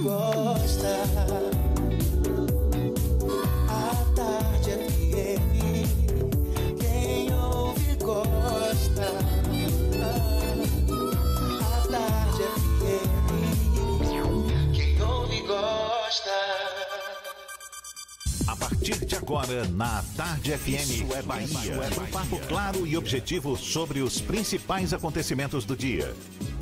gosta. A Tarde FM, quem ouve gosta. A Tarde FM, quem ouve gosta. A partir de agora, na Tarde FM, Isso é Bahia. Um papo claro e objetivo sobre os principais acontecimentos do dia.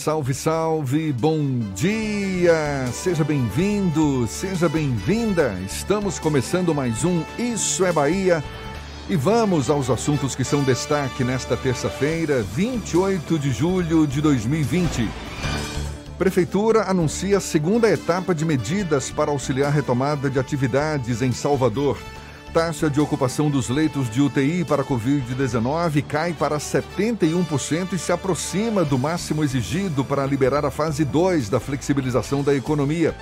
Salve, salve, bom dia! Seja bem-vindo, seja bem-vinda. Estamos começando mais um Isso é Bahia. E vamos aos assuntos que são destaque nesta terça-feira, 28 de julho de 2020. Prefeitura anuncia a segunda etapa de medidas para auxiliar a retomada de atividades em Salvador. Taxa de ocupação dos leitos de UTI para Covid-19 cai para 71% e se aproxima do máximo exigido para liberar a fase 2 da flexibilização da economia.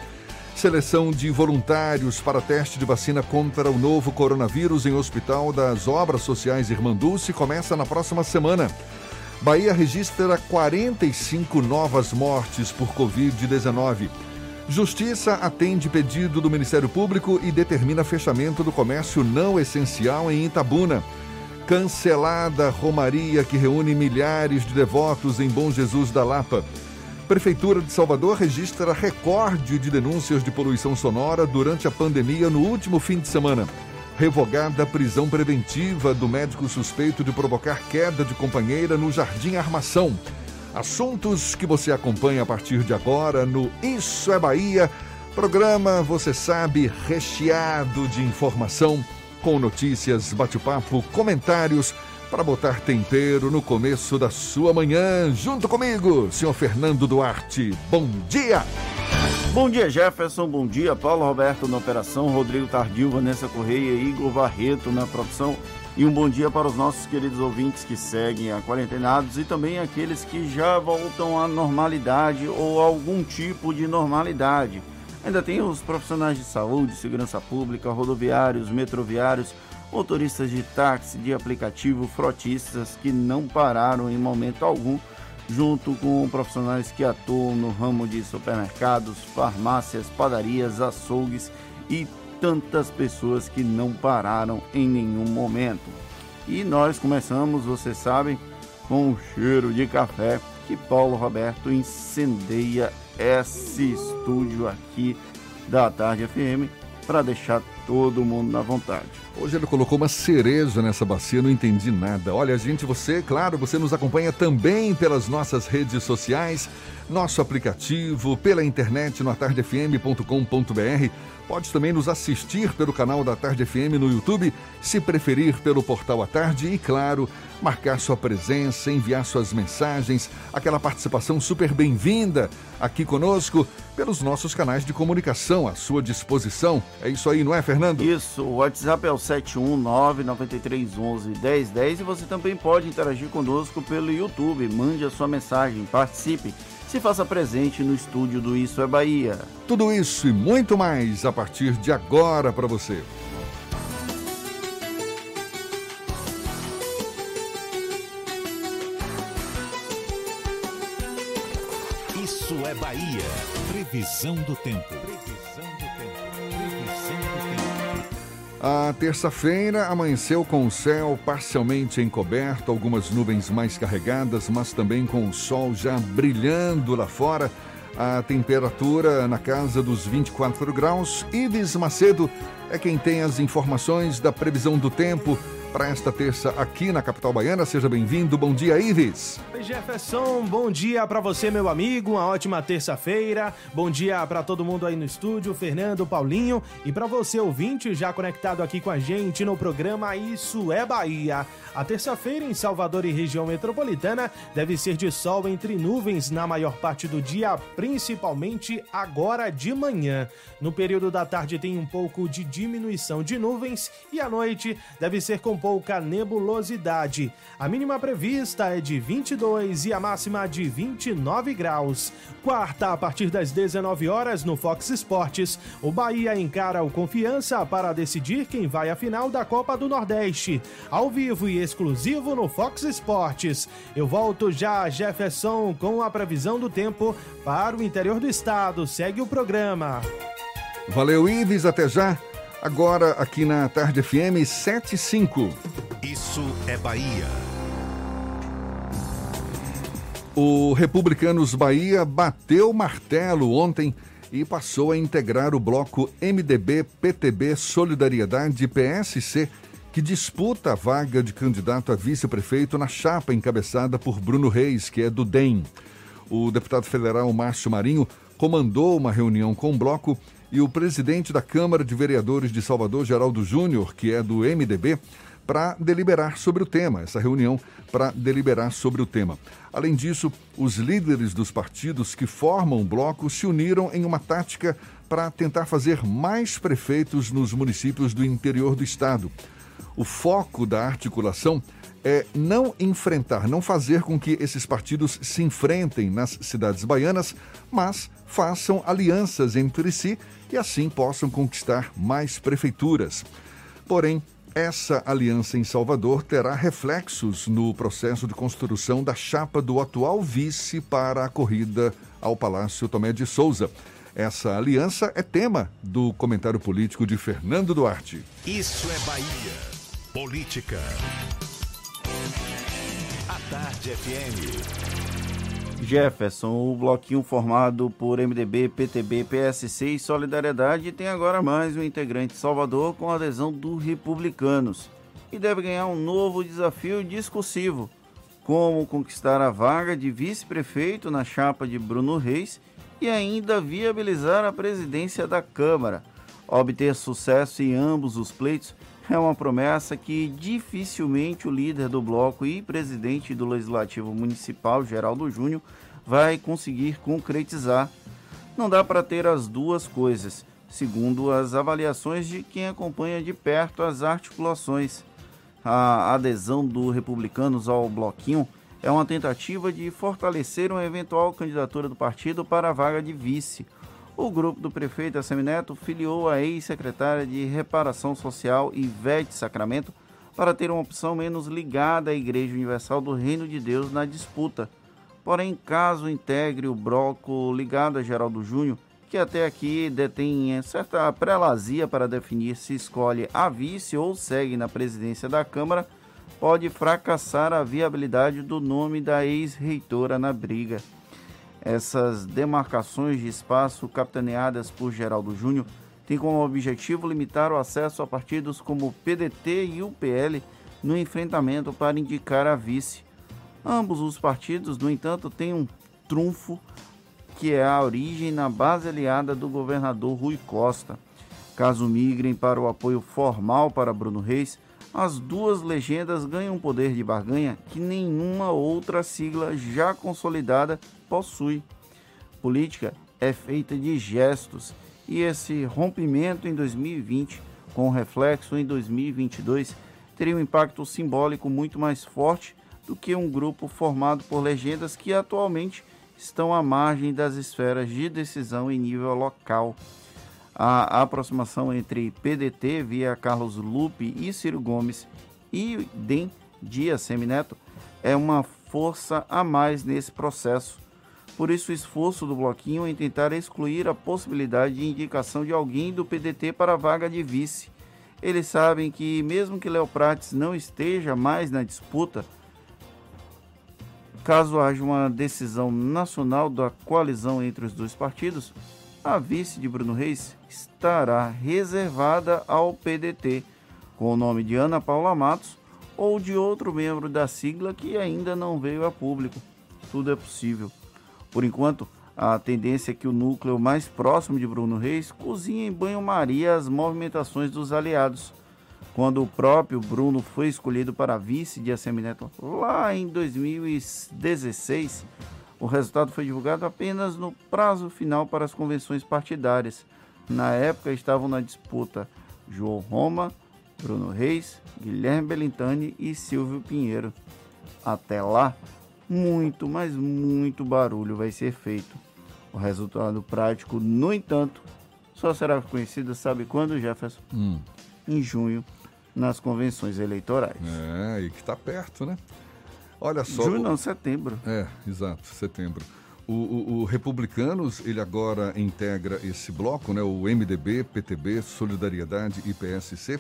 Seleção de voluntários para teste de vacina contra o novo coronavírus em Hospital das Obras Sociais Irmanduce começa na próxima semana. Bahia registra 45 novas mortes por Covid-19. Justiça atende pedido do Ministério Público e determina fechamento do comércio não essencial em Itabuna. Cancelada Romaria que reúne milhares de devotos em Bom Jesus da Lapa. Prefeitura de Salvador registra recorde de denúncias de poluição sonora durante a pandemia no último fim de semana. Revogada a prisão preventiva do médico suspeito de provocar queda de companheira no Jardim Armação. Assuntos que você acompanha a partir de agora no Isso é Bahia. Programa, você sabe, recheado de informação, com notícias, bate-papo, comentários, para botar tempero no começo da sua manhã. Junto comigo, senhor Fernando Duarte. Bom dia! Bom dia, Jefferson. Bom dia, Paulo Roberto na operação, Rodrigo Tardio, Vanessa Correia, Igor Barreto na produção. E um bom dia para os nossos queridos ouvintes que seguem a quarentenados e também aqueles que já voltam à normalidade ou algum tipo de normalidade. Ainda tem os profissionais de saúde, segurança pública, rodoviários, metroviários, motoristas de táxi, de aplicativo, frotistas que não pararam em momento algum, junto com profissionais que atuam no ramo de supermercados, farmácias, padarias, açougues e tantas pessoas que não pararam em nenhum momento. E nós começamos, vocês sabem, com o cheiro de café que Paulo Roberto incendeia esse estúdio aqui da Tarde FM para deixar todo mundo na vontade. Hoje ele colocou uma cereja nessa bacia, não entendi nada. Olha, gente, você, claro, você nos acompanha também pelas nossas redes sociais, nosso aplicativo, pela internet no atardefm.com.br. Pode também nos assistir pelo canal da Tarde FM no YouTube, se preferir pelo portal à tarde e, claro, marcar sua presença, enviar suas mensagens, aquela participação super bem-vinda aqui conosco pelos nossos canais de comunicação à sua disposição. É isso aí, não é, Fernando? Isso, o WhatsApp é o 71993111010 e você também pode interagir conosco pelo YouTube. Mande a sua mensagem, participe se faça presente no estúdio do Isso é Bahia. Tudo isso e muito mais a partir de agora para você. Isso é Bahia. Previsão do tempo. Previsão A terça-feira amanheceu com o céu parcialmente encoberto, algumas nuvens mais carregadas, mas também com o sol já brilhando lá fora. A temperatura na casa dos 24 graus. Ives Macedo é quem tem as informações da previsão do tempo para esta terça aqui na capital baiana. Seja bem-vindo. Bom dia, Ives. Oi, Jefferson. Bom dia para você, meu amigo. Uma ótima terça-feira. Bom dia para todo mundo aí no estúdio, Fernando, Paulinho e para você ouvinte já conectado aqui com a gente no programa Isso é Bahia. A terça-feira em Salvador e região metropolitana deve ser de sol entre nuvens na maior parte do dia, principalmente agora de manhã. No período da tarde tem um pouco de diminuição de nuvens e à noite deve ser com pouca nebulosidade. A mínima prevista é de 22 e a máxima de 29 graus. Quarta, a partir das 19 horas no Fox Sports, o Bahia encara o Confiança para decidir quem vai à final da Copa do Nordeste. Ao vivo e exclusivo no Fox Sports. Eu volto já, Jefferson, com a previsão do tempo para o interior do estado. Segue o programa. Valeu, Ives. Até já. Agora aqui na Tarde FM 75. Isso é Bahia. O Republicanos Bahia bateu martelo ontem e passou a integrar o bloco MDB, PTB, Solidariedade e PSC, que disputa a vaga de candidato a vice-prefeito na chapa encabeçada por Bruno Reis, que é do DEM. O deputado federal Márcio Marinho comandou uma reunião com o bloco e o presidente da Câmara de Vereadores de Salvador, Geraldo Júnior, que é do MDB, para deliberar sobre o tema, essa reunião para deliberar sobre o tema. Além disso, os líderes dos partidos que formam o bloco se uniram em uma tática para tentar fazer mais prefeitos nos municípios do interior do estado. O foco da articulação é não enfrentar, não fazer com que esses partidos se enfrentem nas cidades baianas, mas façam alianças entre si e assim possam conquistar mais prefeituras. Porém, essa aliança em Salvador terá reflexos no processo de construção da chapa do atual vice para a corrida ao Palácio Tomé de Souza. Essa aliança é tema do comentário político de Fernando Duarte. Isso é Bahia. Política. A Tarde FM. Jefferson, o bloquinho formado por MDB, PTB, PSC e Solidariedade tem agora mais um integrante Salvador com adesão do Republicanos e deve ganhar um novo desafio discursivo, como conquistar a vaga de vice-prefeito na chapa de Bruno Reis e ainda viabilizar a presidência da Câmara. Obter sucesso em ambos os pleitos é uma promessa que dificilmente o líder do bloco e presidente do Legislativo Municipal, Geraldo Júnior, vai conseguir concretizar. Não dá para ter as duas coisas, segundo as avaliações de quem acompanha de perto as articulações. A adesão do Republicanos ao bloquinho é uma tentativa de fortalecer uma eventual candidatura do partido para a vaga de vice o grupo do prefeito Assemineto filiou a ex-secretária de Reparação Social Ivete Sacramento para ter uma opção menos ligada à Igreja Universal do Reino de Deus na disputa. Porém, caso integre o bloco ligado a Geraldo Júnior, que até aqui detém certa prelazia para definir se escolhe a vice ou segue na presidência da Câmara, pode fracassar a viabilidade do nome da ex-reitora na briga. Essas demarcações de espaço capitaneadas por Geraldo Júnior têm como objetivo limitar o acesso a partidos como o PDT e o PL no enfrentamento para indicar a vice. Ambos os partidos, no entanto, têm um trunfo que é a origem na base aliada do governador Rui Costa. Caso migrem para o apoio formal para Bruno Reis, as duas legendas ganham um poder de barganha que nenhuma outra sigla já consolidada possui. Política é feita de gestos e esse rompimento em 2020, com reflexo em 2022, teria um impacto simbólico muito mais forte do que um grupo formado por legendas que atualmente estão à margem das esferas de decisão em nível local. A aproximação entre PDT via Carlos Lupe e Ciro Gomes e DEM Dias Semineto é uma força a mais nesse processo por isso, o esforço do Bloquinho em tentar excluir a possibilidade de indicação de alguém do PDT para a vaga de vice. Eles sabem que, mesmo que Léo Prates não esteja mais na disputa, caso haja uma decisão nacional da coalizão entre os dois partidos, a vice de Bruno Reis estará reservada ao PDT, com o nome de Ana Paula Matos ou de outro membro da sigla que ainda não veio a público. Tudo é possível. Por enquanto, a tendência é que o núcleo mais próximo de Bruno Reis cozinhe em banho-maria as movimentações dos aliados. Quando o próprio Bruno foi escolhido para vice de Assemineto lá em 2016, o resultado foi divulgado apenas no prazo final para as convenções partidárias. Na época estavam na disputa João Roma, Bruno Reis, Guilherme Belintani e Silvio Pinheiro. Até lá, muito, mas muito barulho vai ser feito. O resultado prático, no entanto, só será conhecido, sabe quando, Jefferson? Hum. Em junho, nas convenções eleitorais. É, e que está perto, né? Olha só. Junho não, setembro. É, exato, setembro. O, o, o, Republicanos, ele agora integra esse bloco, né? O MDB, PTB, Solidariedade e PSC.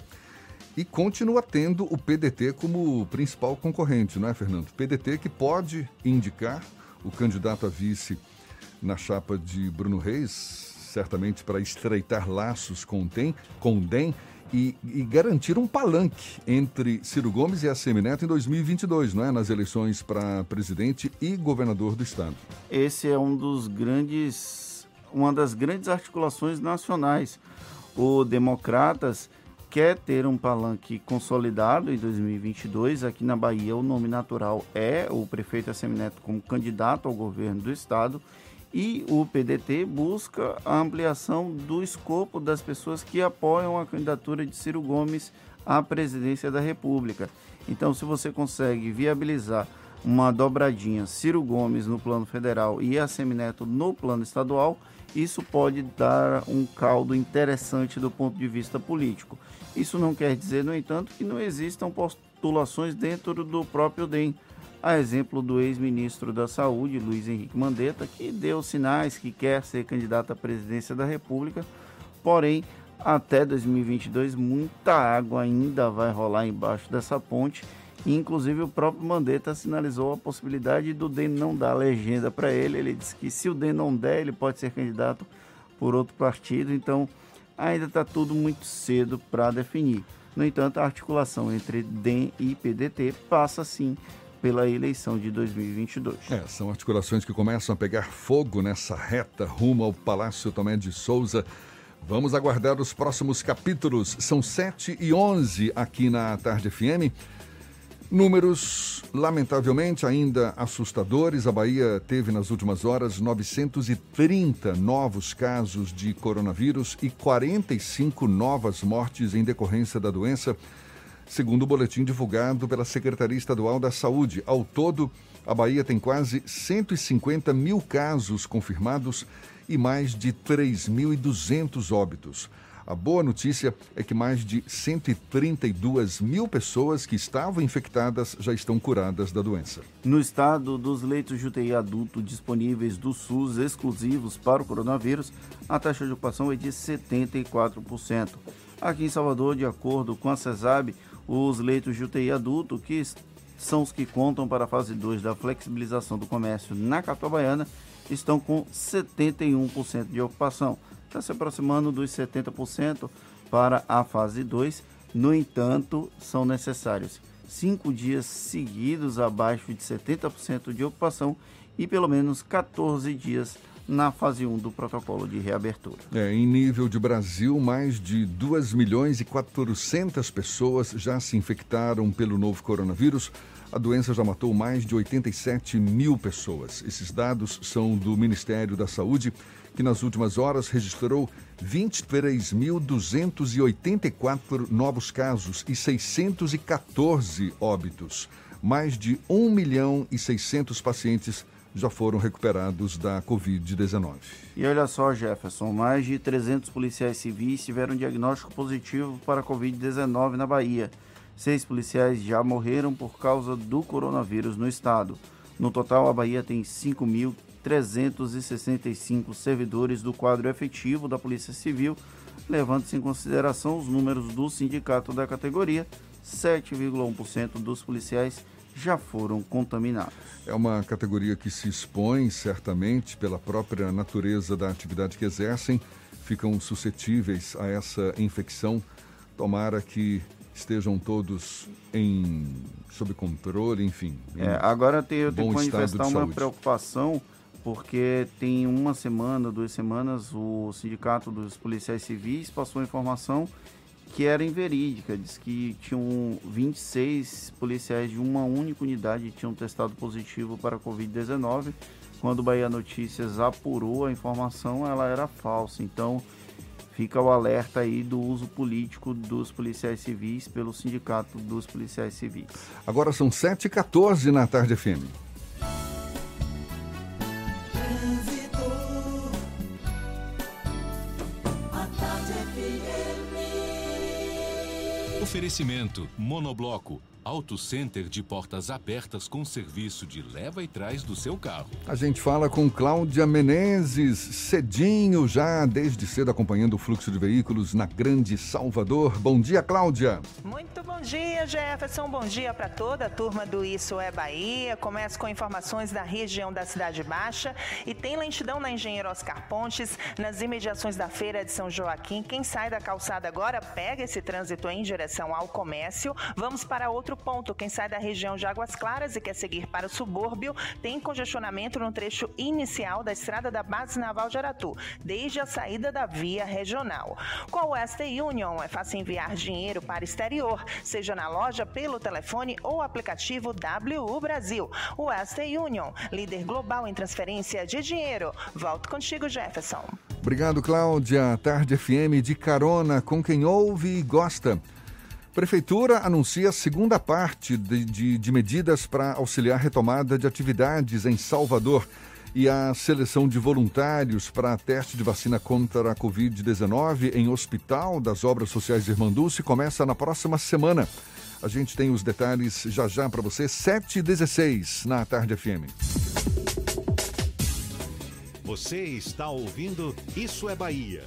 E continua tendo o PDT como principal concorrente, não é, Fernando? PDT que pode indicar o candidato a vice na chapa de Bruno Reis, certamente para estreitar laços com o DEM, com o DEM e, e, garantir um palanque entre Ciro Gomes e ACM Neto em 2022, não é? Nas eleições para presidente e governador do estado. Esse é um dos grandes, uma das grandes articulações nacionais. O Democratas quer ter um palanque consolidado em 2022. Aqui na Bahia, o nome natural é o prefeito ACM Neto como candidato ao governo do estado e o PDT busca a ampliação do escopo das pessoas que apoiam a candidatura de Ciro Gomes à presidência da República. Então, se você consegue viabilizar uma dobradinha Ciro Gomes no plano federal e a Semineto no plano estadual, isso pode dar um caldo interessante do ponto de vista político. Isso não quer dizer, no entanto, que não existam postulações dentro do próprio DEM a exemplo do ex-ministro da Saúde, Luiz Henrique Mandetta, que deu sinais que quer ser candidato à presidência da República, porém, até 2022, muita água ainda vai rolar embaixo dessa ponte. Inclusive, o próprio Mandetta sinalizou a possibilidade do DEM não dar legenda para ele. Ele disse que se o DEM não der, ele pode ser candidato por outro partido. Então, ainda está tudo muito cedo para definir. No entanto, a articulação entre DEM e PDT passa sim pela eleição de 2022. É, são articulações que começam a pegar fogo nessa reta rumo ao Palácio Tomé de Souza. Vamos aguardar os próximos capítulos. São 7 e 11 aqui na Tarde FM. Números, lamentavelmente, ainda assustadores. A Bahia teve nas últimas horas 930 novos casos de coronavírus e 45 novas mortes em decorrência da doença segundo o boletim divulgado pela Secretaria Estadual da Saúde. Ao todo, a Bahia tem quase 150 mil casos confirmados e mais de 3.200 óbitos. A boa notícia é que mais de 132 mil pessoas que estavam infectadas já estão curadas da doença. No estado, dos leitos de UTI adulto disponíveis do SUS exclusivos para o coronavírus, a taxa de ocupação é de 74%. Aqui em Salvador, de acordo com a CESAB, os leitos de UTI adulto, que são os que contam para a fase 2 da flexibilização do comércio na capital baiana, estão com 71% de ocupação. Está se aproximando dos 70% para a fase 2. No entanto, são necessários cinco dias seguidos abaixo de 70% de ocupação e pelo menos 14 dias na fase 1 do protocolo de reabertura. É, em nível de Brasil, mais de 2 milhões e 400 pessoas já se infectaram pelo novo coronavírus. A doença já matou mais de 87 mil pessoas. Esses dados são do Ministério da Saúde, que nas últimas horas registrou 23.284 novos casos e 614 óbitos. Mais de 1 milhão e 600 pacientes já foram recuperados da Covid-19. E olha só, Jefferson, mais de 300 policiais civis tiveram diagnóstico positivo para a Covid-19 na Bahia. Seis policiais já morreram por causa do coronavírus no estado. No total, a Bahia tem 5.365 servidores do quadro efetivo da Polícia Civil, levando-se em consideração os números do sindicato da categoria, 7,1% dos policiais já foram contaminados. É uma categoria que se expõe, certamente, pela própria natureza da atividade que exercem, ficam suscetíveis a essa infecção. Tomara que estejam todos em sob controle, enfim. É, agora tem, eu tenho que manifestar uma saúde. preocupação, porque tem uma semana, duas semanas, o Sindicato dos Policiais Civis passou informação que era inverídica. Diz que tinham 26 policiais de uma única unidade que tinham testado positivo para a Covid-19. Quando o Bahia Notícias apurou a informação, ela era falsa. Então, fica o alerta aí do uso político dos policiais civis pelo Sindicato dos Policiais Civis. Agora são 7h14 na tarde FM. Oferecimento Monobloco. Auto Center de portas abertas com serviço de leva e trás do seu carro. A gente fala com Cláudia Menezes, cedinho já, desde cedo acompanhando o fluxo de veículos na Grande Salvador. Bom dia, Cláudia. Muito bom dia, Jefferson. Bom dia para toda a turma do Isso é Bahia. Começo com informações da região da Cidade Baixa e tem lentidão na Engenheiro Oscar Pontes, nas imediações da Feira de São Joaquim. Quem sai da calçada agora pega esse trânsito em direção ao comércio. Vamos para outro ponto. Quem sai da região de Águas Claras e quer seguir para o subúrbio tem congestionamento no trecho inicial da estrada da Base Naval de Aratu, desde a saída da via regional. Com a Western Union é fácil enviar dinheiro para exterior, seja na loja, pelo telefone ou aplicativo WU Brasil. Western Union, líder global em transferência de dinheiro. Volto contigo, Jefferson. Obrigado, Cláudia. Tarde FM de carona com quem ouve e gosta. Prefeitura anuncia a segunda parte de, de, de medidas para auxiliar a retomada de atividades em Salvador e a seleção de voluntários para teste de vacina contra a Covid-19 em hospital das obras sociais de Irmanduce começa na próxima semana. A gente tem os detalhes já já para você, 7 e 16 na Tarde FM. Você está ouvindo Isso é Bahia.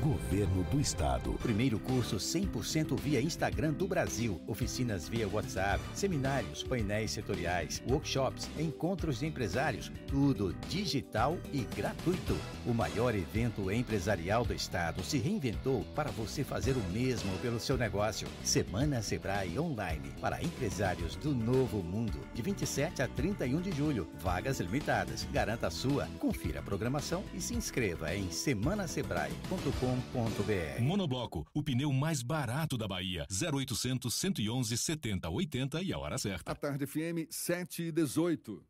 Governo do Estado. Primeiro curso 100% via Instagram do Brasil. Oficinas via WhatsApp, seminários, painéis setoriais, workshops, encontros de empresários. Tudo digital e gratuito. O maior evento empresarial do Estado se reinventou para você fazer o mesmo pelo seu negócio. Semana Sebrae Online para empresários do novo mundo. De 27 a 31 de julho. Vagas limitadas. Garanta a sua. Confira a programação e se inscreva em semanasebrae.com Monobloco, o pneu mais barato da Bahia. 0800 111 70 80 e a hora certa. A tarde FM 7 e 18.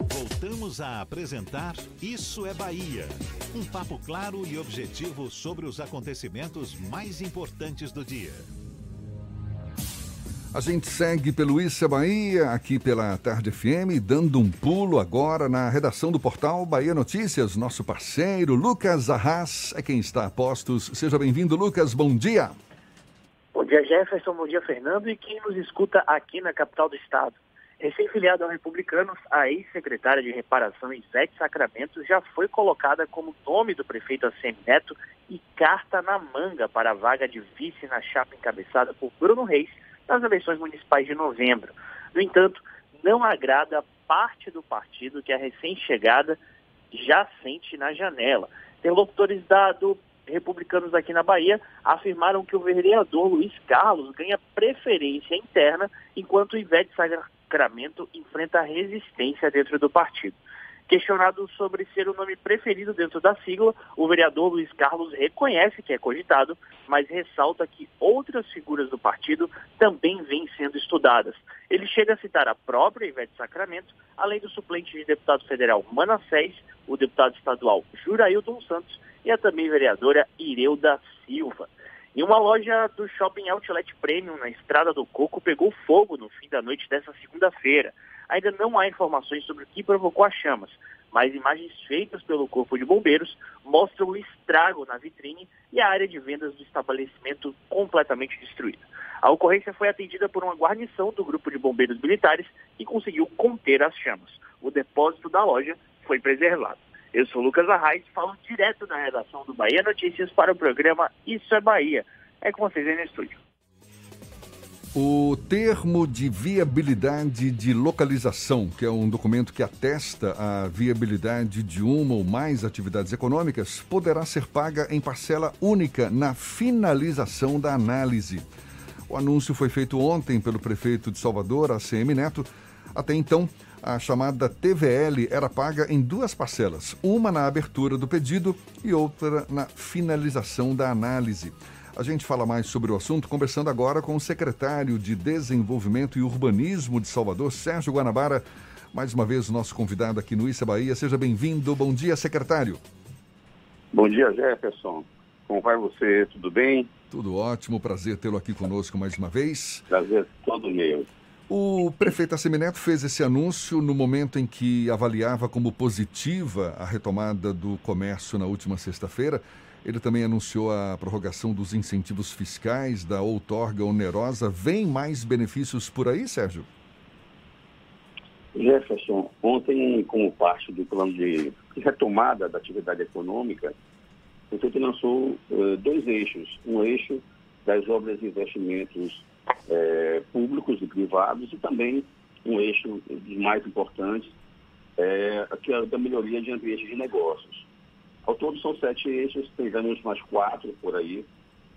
Voltamos a apresentar Isso é Bahia. Um papo claro e objetivo sobre os acontecimentos mais importantes do dia. A gente segue pelo Isso é Bahia, aqui pela Tarde FM, dando um pulo agora na redação do portal Bahia Notícias. Nosso parceiro Lucas Arras é quem está a postos. Seja bem-vindo, Lucas. Bom dia. Bom dia, Jefferson. Bom dia, Fernando. E quem nos escuta aqui na capital do estado. Recém-filiada ao Republicanos, a ex-secretária de Reparação Ivete Sacramento já foi colocada como nome do prefeito ACM Neto e carta na manga para a vaga de vice na chapa encabeçada por Bruno Reis, nas eleições municipais de novembro. No entanto, não agrada parte do partido que a recém-chegada já sente na janela. Interlocutores da, do republicanos aqui na Bahia afirmaram que o vereador Luiz Carlos ganha preferência interna, enquanto Ivete Sacramento enfrenta resistência dentro do partido. Questionado sobre ser o nome preferido dentro da sigla, o vereador Luiz Carlos reconhece que é cogitado, mas ressalta que outras figuras do partido também vêm sendo estudadas. Ele chega a citar a própria Ivete Sacramento, além do suplente de deputado federal Manassés, o deputado estadual Jurailton Santos e a também vereadora Ireuda Silva. E uma loja do Shopping Outlet Premium na Estrada do Coco pegou fogo no fim da noite dessa segunda-feira. Ainda não há informações sobre o que provocou as chamas, mas imagens feitas pelo Corpo de Bombeiros mostram o estrago na vitrine e a área de vendas do estabelecimento completamente destruída. A ocorrência foi atendida por uma guarnição do Grupo de Bombeiros Militares que conseguiu conter as chamas. O depósito da loja foi preservado. Eu sou Lucas Arraes, falo direto da redação do Bahia Notícias para o programa Isso é Bahia. É com vocês aí no estúdio. O termo de viabilidade de localização, que é um documento que atesta a viabilidade de uma ou mais atividades econômicas, poderá ser paga em parcela única na finalização da análise. O anúncio foi feito ontem pelo prefeito de Salvador, ACM Neto. Até então, a chamada TVL era paga em duas parcelas, uma na abertura do pedido e outra na finalização da análise. A gente fala mais sobre o assunto conversando agora com o secretário de Desenvolvimento e Urbanismo de Salvador, Sérgio Guanabara. Mais uma vez, o nosso convidado aqui no Issa Bahia. Seja bem-vindo. Bom dia, secretário. Bom dia, Jefferson. Como vai você? Tudo bem? Tudo ótimo. Prazer tê-lo aqui conosco mais uma vez. Prazer todo meu. O prefeito Assemineto fez esse anúncio no momento em que avaliava como positiva a retomada do comércio na última sexta-feira. Ele também anunciou a prorrogação dos incentivos fiscais da outorga onerosa. Vem mais benefícios por aí, Sérgio? Jefferson, ontem, como parte do plano de retomada da atividade econômica, o prefeito lançou uh, dois eixos. Um eixo das obras de investimentos uh, públicos e privados e também um eixo mais importantes, uh, que é da melhoria de ambiente de negócios. Ao todo são sete eixos, pegamos mais quatro por aí.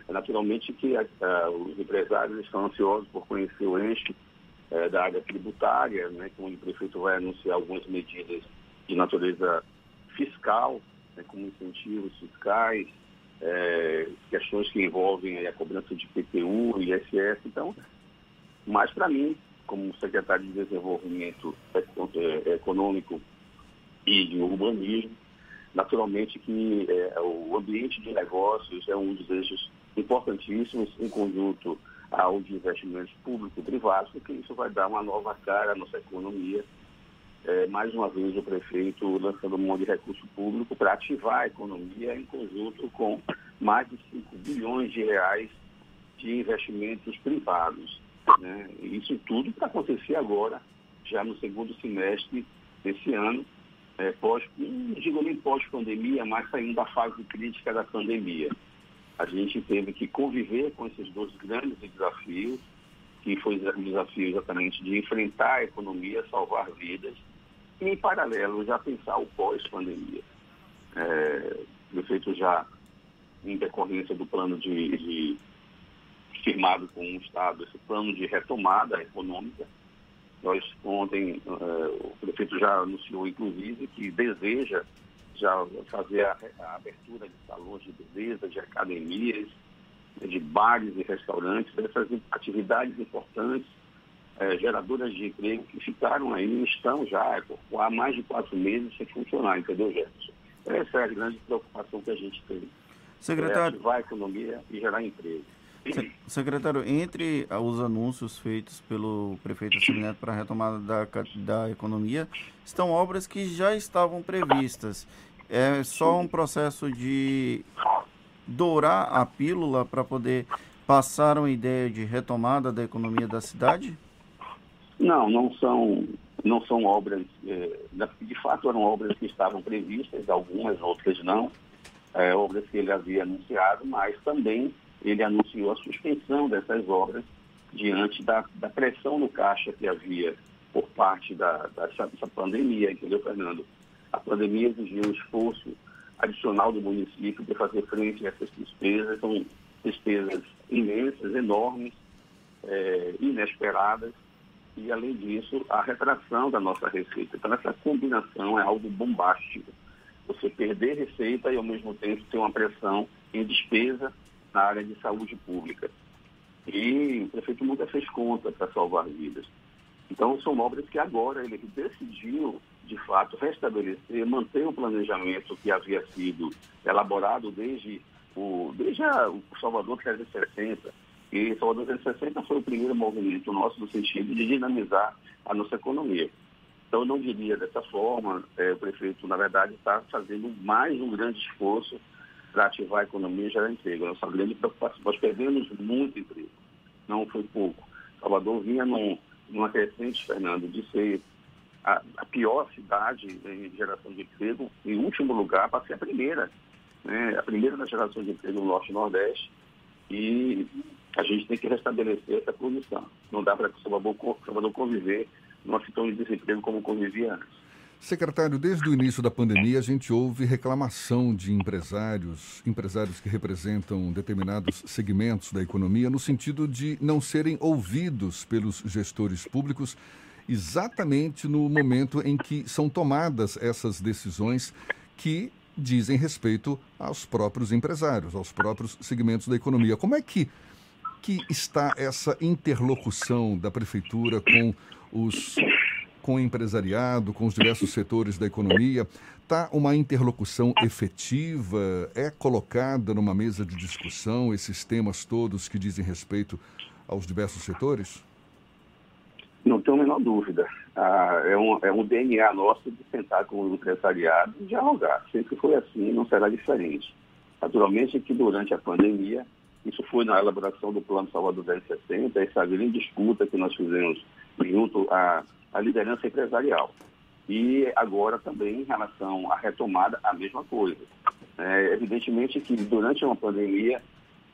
Naturalmente que uh, os empresários estão ansiosos por conhecer o eixo uh, da área tributária, né, onde o prefeito vai anunciar algumas medidas de natureza fiscal, né, como incentivos fiscais, uh, questões que envolvem a cobrança de PTU ISS. Então, mas para mim, como secretário de Desenvolvimento Econômico e de Urbanismo, Naturalmente que é, o ambiente de negócios é um dos eixos importantíssimos em conjunto ao de investimentos públicos e privados, porque isso vai dar uma nova cara à nossa economia. É, mais uma vez o prefeito lançando monte de recurso público para ativar a economia em conjunto com mais de 5 bilhões de reais de investimentos privados. Né? Isso tudo para acontecer agora, já no segundo semestre desse ano, é, pós, não digo nem pós-pandemia, mas saindo da fase crítica da pandemia. A gente teve que conviver com esses dois grandes desafios, que foi o desafio exatamente de enfrentar a economia, salvar vidas, e em paralelo já pensar o pós-pandemia. É, prefeito já, em decorrência do plano de, de firmado com o Estado, esse plano de retomada econômica, nós ontem, uh, o prefeito já anunciou, inclusive, que deseja já fazer a, a, abertura de salões de beleza, de academias, de bares e restaurantes, dessas atividades importantes, eh, geradoras de emprego que ficaram aí, estão já há mais de quatro meses sem funcionar, entendeu, Jefferson? Essa é a grande preocupação que a gente tem. Secretário. É ativar a economia e gerar emprego. Secretário, entre os anúncios feitos pelo prefeito Semineto para a retomada da, da economia, estão obras que já estavam previstas. É só um processo de dourar a pílula para poder passar uma ideia de retomada da economia da cidade? Não, não são, não são obras, é, de fato eram obras que estavam previstas, algumas, outras não, é, obras que ele havia anunciado, mas também ele anunciou a suspensão dessas obras diante da, da pressão no caixa que havia por parte da, dessa, dessa pandemia, entendeu, Fernando? A pandemia exigiu um esforço adicional do município para fazer frente a essas despesas, são despesas imensas, enormes, é, inesperadas, e, além disso, a retração da nossa receita. Então, essa combinação é algo bombástico. Você perder receita e, ao mesmo tempo, ter uma pressão em despesa na área de saúde pública. E o prefeito nunca fez conta para salvar vidas. Então, são obras que agora ele decidiu, de fato, restabelecer, manter o planejamento que havia sido elaborado desde o, desde a, o Salvador 360, e Salvador 360 foi o primeiro movimento nosso no sentido de dinamizar a nossa economia. Então, eu não diria dessa forma, é, o prefeito, na verdade, está fazendo mais um grande esforço para ativar a economia e gerar emprego. Nossa grande preocupação, nós perdemos muito emprego, não foi pouco. Salvador vinha num, numa crescente, Fernando, de ser a, a, pior cidade em geração de emprego, em último lugar, para ser a primeira. Né? A primeira na geração de emprego no Norte e Nordeste. E a gente tem que restabelecer essa posição. Não dá para Salvador, Salvador conviver numa situação de desemprego como convivia antes. Secretário, desde o início da pandemia a gente ouve reclamação de empresários, empresários que representam determinados segmentos da economia, no sentido de não serem ouvidos pelos gestores públicos exatamente no momento em que são tomadas essas decisões que dizem respeito aos próprios empresários, aos próprios segmentos da economia. Como é que, que está essa interlocução da prefeitura com os com o empresariado, com os diversos setores da economia? Está uma interlocução efetiva? É colocada numa mesa de discussão esses temas todos que dizem respeito aos diversos setores? Não tenho a menor dúvida. Ah, é, um, é um DNA nosso de sentar com o empresariado e dialogar. Sempre foi assim, não será diferente. Naturalmente que durante a pandemia, isso foi na elaboração do Plano Salvador 1060, essa grande disputa que nós fizemos junto a a liderança empresarial. E agora também em relação à retomada, a mesma coisa. É, evidentemente que durante uma pandemia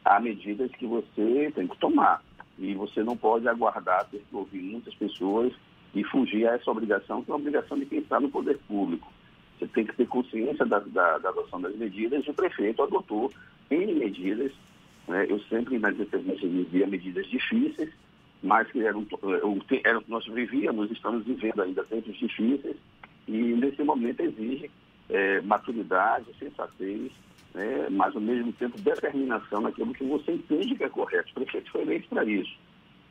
há medidas que você tem que tomar. E você não pode aguardar ter que ouvir muitas pessoas e fugir a essa obrigação, que é a obrigação de quem está no poder público. Você tem que ter consciência da, da, da adoção das medidas e o prefeito adotou N medidas. Né? Eu sempre nas entrevistas dizia medidas difíceis, mas que eram, eh, eram, nós vivíamos, estamos vivendo ainda tempos difíceis e nesse momento exige é, maturidade, sensatez, né, mas ao mesmo tempo determinação naquilo que você entende que é correto. O prefeito foi eleito para isso.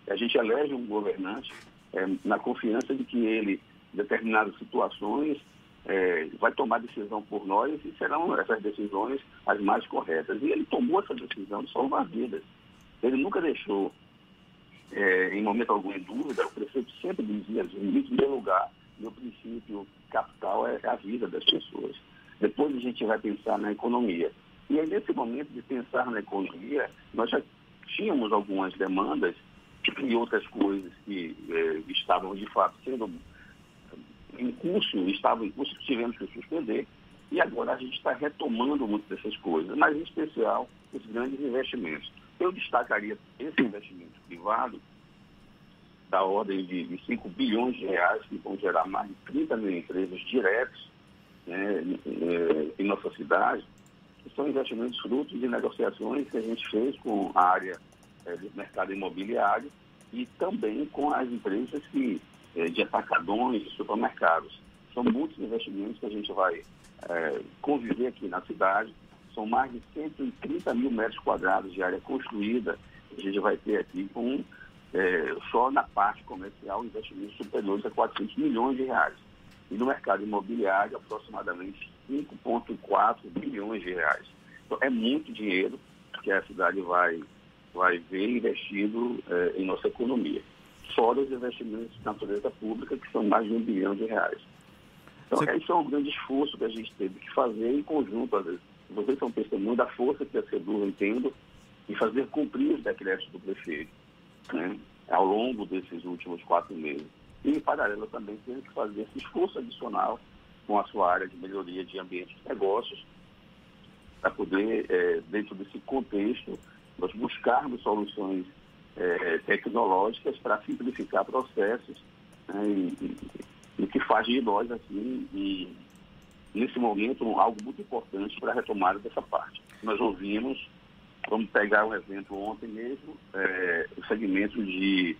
A gente elege um governante é, na confiança de que ele, em determinadas situações, é, vai tomar decisão por nós e serão essas decisões as mais corretas. E ele tomou essa decisão de salvar vidas. Ele nunca deixou é, em momento algum em dúvida, o prefeito sempre dizia, em primeiro lugar, meu princípio capital é a vida das pessoas. Depois a gente vai pensar na economia. E aí, nesse momento de pensar na economia, nós já tínhamos algumas demandas e outras coisas que é, estavam, de fato, sendo em curso, estavam em curso, tivemos que suspender. E agora a gente está retomando muitas dessas coisas, mas em especial os grandes investimentos. Eu destacaria esse investimento privado da ordem de, 5 bilhões de reais, que vão gerar mais de 30 mil empregos diretos né, em nossa cidade, que são investimentos frutos de negociações que a gente fez com a área é, do mercado imobiliário e também com as empresas que, de atacadões, de supermercados. São muitos investimentos que a gente vai é, conviver aqui na cidade são mais de 130 mil metros quadrados de área construída. A gente vai ter aqui com, é, só na parte comercial, investimentos superiores a 400 milhões de reais. E no mercado imobiliário, aproximadamente 5,4 bilhões de reais. Então, é muito dinheiro que a cidade vai, vai ver investido é, em nossa economia. Fora os investimentos de natureza pública, que são mais de um bilhão de reais. Então, Você... esse é um grande esforço que a gente teve que fazer em conjunto, às vezes, vocês são testemunho da força que a CEDUR entendo em fazer cumprir os decretos do prefeito, né, ao longo desses últimos quatro meses. E, em paralelo, também tem que fazer esse esforço adicional com a sua área de melhoria de ambiente de negócios, para poder, é, dentro desse contexto, nós buscarmos soluções é, tecnológicas para simplificar processos né, e, e, que faz de nós, assim, e, nesse momento, algo muito importante para a retomada dessa parte. Nós ouvimos, vamos pegar um exemplo ontem mesmo, é, o segmento de,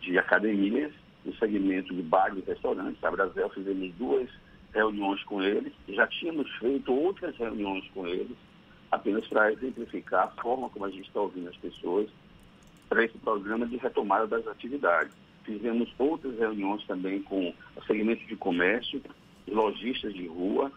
de academias, o segmento de bares e restaurantes. A Brasil fizemos duas reuniões com eles, já tínhamos feito outras reuniões com eles, apenas para exemplificar a forma como a gente está ouvindo as pessoas para esse programa de retomada das atividades. Fizemos outras reuniões também com o segmento de comércio, lojistas de rua,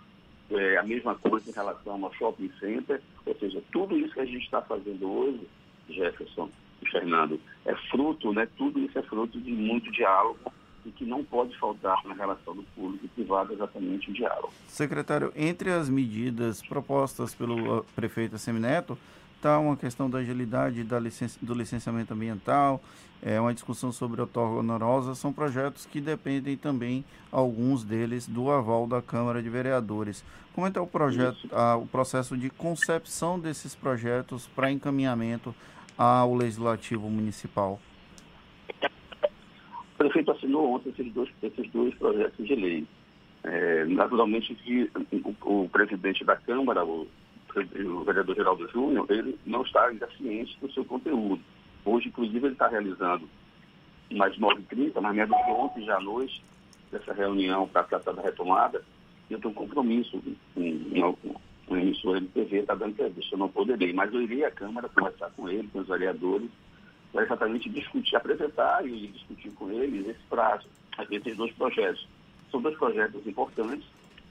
é, a mesma coisa em relação ao shopping center, ou seja, tudo isso que a gente está fazendo hoje, Jefferson e Fernando, é fruto, né, tudo isso é fruto de muito diálogo e que não pode faltar na relação do público e privado exatamente o diálogo. Secretário, entre as medidas propostas pelo uh, prefeito Semineto, está uma questão da agilidade da licença, do licenciamento ambiental, é uma discussão sobre a outorga honorosa, são projetos que dependem também, alguns deles, do aval da Câmara de Vereadores. Como é que é o projeto, a, o processo de concepção desses projetos para encaminhamento ao Legislativo Municipal? O prefeito assinou ontem esses dois, esses dois projetos de lei. É, naturalmente que o, o, presidente da Câmara, o, o vereador Geraldo Júnior, ele não está ainda ciente do seu conteúdo. Hoje, inclusive, ele está realizando mais 9h30, mas menos de ontem já à noite, dessa reunião para tratar da retomada, eu tenho um compromisso com uma emissora de TV, está dando entrevista, eu não poderei, mas eu irei à Câmara conversar com ele, com os vereadores, para exatamente discutir, apresentar e discutir com eles esse prazo, esses dois projetos. São dois projetos importantes,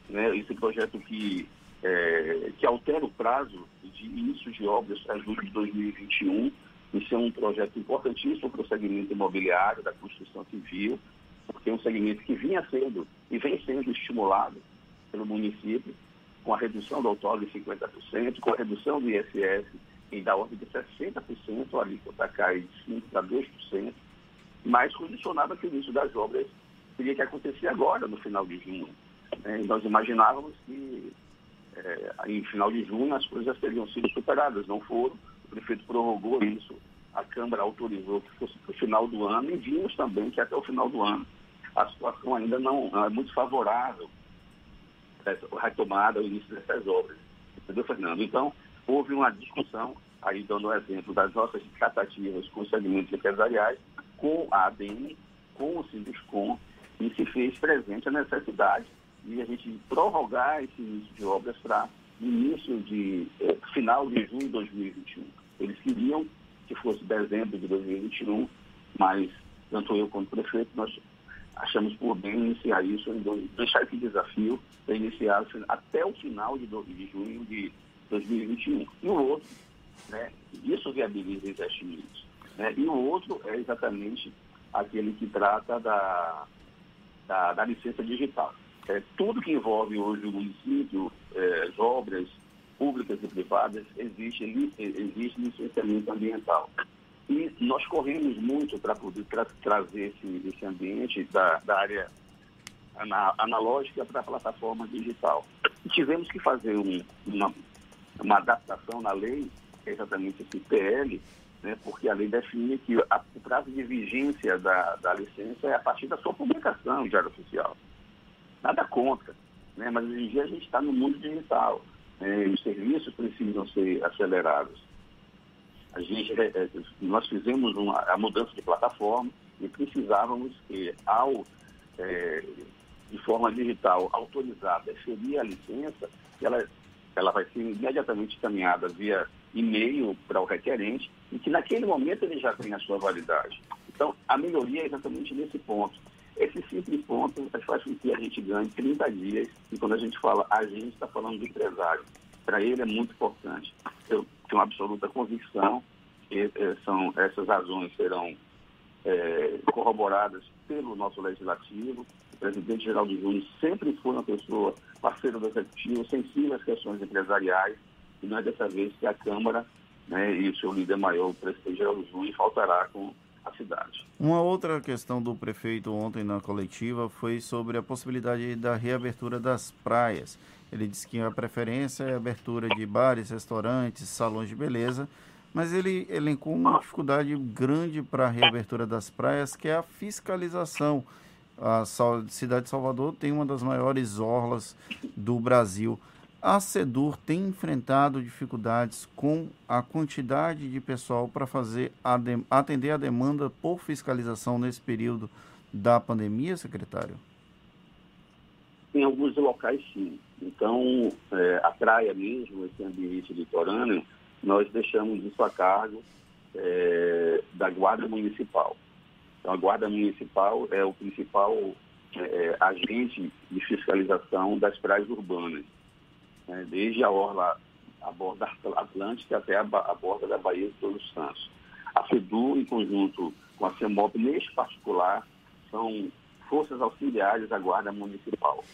né? esse projeto que, é, que altera o prazo de início de obras para julho de 2021, isso é um projeto importantíssimo para o segmento imobiliário, da construção civil, porque é um segmento que vinha sendo e vem sendo estimulado pelo município, com a redução do autódromo em 50%, com a redução do ISS em da ordem de 60%, a alíquota cai de 5% para 2%, mas condicionava que o início das obras teria que acontecer agora, no final de junho. Né? Nós imaginávamos que é, em final de junho as coisas teriam sido superadas, não foram. O prefeito prorrogou isso, a Câmara autorizou que fosse para o final do ano e vimos também que até o final do ano a situação ainda não é muito favorável a retomada, o início dessas obras. Entendeu, Fernando? Então, houve uma discussão, aí dando o exemplo das nossas tratativas com os segmentos empresariais, com a ADM, com o Sinduscom, e se fez presente a necessidade de a gente prorrogar esse início de obras para início de eh, final de junho de 2021. Eles queriam que fosse dezembro de 2021, mas tanto eu quanto o prefeito, nós achamos por bem iniciar isso, deixar esse desafio para iniciar até o final de, de junho de 2021. E o outro, né, isso viabiliza investimentos. Né? E o outro é exatamente aquele que trata da, da, da licença digital. É, tudo que envolve hoje o município, é, as obras públicas e privadas, existe, existe licenciamento ambiental. E nós corremos muito para poder tra trazer esse, esse ambiente da, da área ana analógica para a plataforma digital. E tivemos que fazer um, uma, uma adaptação na lei, exatamente esse PL, né, porque a lei define que a, o prazo de vigência da, da licença é a partir da sua publicação em diário oficial. Nada contra, né, mas hoje em dia a gente está no mundo digital. Né, os serviços precisam ser acelerados. A gente, é, é, nós fizemos uma, a mudança de plataforma e precisávamos que, ao, é, de forma digital, autorizar, deferir a licença, ela ela vai ser imediatamente encaminhada via e-mail para o requerente e que naquele momento ele já tem a sua validade. Então, a melhoria é exatamente nesse ponto. Esse simples ponto faz com que a gente ganhe 30 dias e quando a gente fala a gente está falando do empresário. Para ele é muito importante. Eu tenho absoluta convicção que eh, são, essas razões serão é, corroboradas pelo nosso legislativo. O presidente Geraldo Júnior sempre foi uma pessoa parceira do executivo, sensível às questões empresariais, e não é dessa vez que a Câmara né, e o seu líder maior, o presidente Geraldo Júnior, faltará com a cidade. Uma outra questão do prefeito ontem na coletiva foi sobre a possibilidade da reabertura das praias. Ele disse que a preferência é a abertura de bares, restaurantes, salões de beleza, mas ele elencou uma dificuldade grande para a reabertura das praias, que é a fiscalização. A cidade de Salvador tem uma das maiores orlas do Brasil. A SEDUR tem enfrentado dificuldades com a quantidade de pessoal para fazer atender a demanda por fiscalização nesse período da pandemia, secretário? Em alguns locais, sim. Então, é, a praia mesmo, esse ambiente litorâneo, nós deixamos isso a cargo é, da Guarda Municipal. Então, a Guarda Municipal é o principal é, agente de fiscalização das praias urbanas, né, desde a orla, a borda atlântica até a, a borda da Baía de Todos os Santos. A FEDU, em conjunto com a CEMOP, neste particular, são forças auxiliares da Guarda Municipal.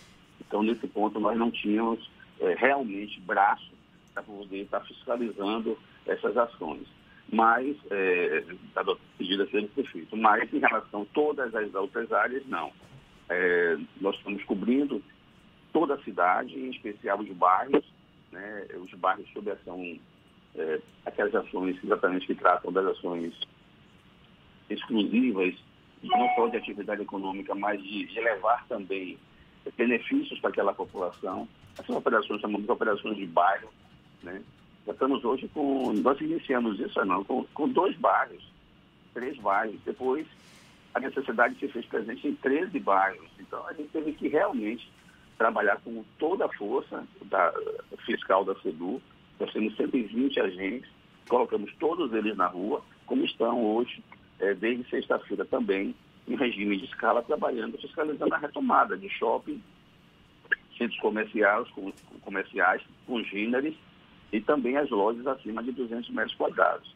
Então, nesse ponto, nós não tínhamos é, realmente braço para poder estar fiscalizando essas ações. Mas, é, a pedida ser prefeito, mas em relação a todas as outras áreas, não. É, nós estamos cobrindo toda a cidade, em especial os bairros, né, os bairros sob ação, é, aquelas ações exatamente que tratam das ações exclusivas, não só de atividade econômica, mas de, de levar também benefícios para aquela população. Essas operações chamamos de operações de bairro. Né? Já estamos hoje com, nós iniciamos isso não, com, com dois bairros, três bairros. Depois a necessidade se fez presente em 13 bairros. Então a gente teve que realmente trabalhar com toda a força da fiscal da SEDU. Nós temos 120 agentes, colocamos todos eles na rua, como estão hoje, é, desde sexta-feira também, em regime de escala, trabalhando, fiscalizando a retomada de shopping, centros comerciais, com, comerciais, congêneres e também as lojas acima de 200 metros quadrados.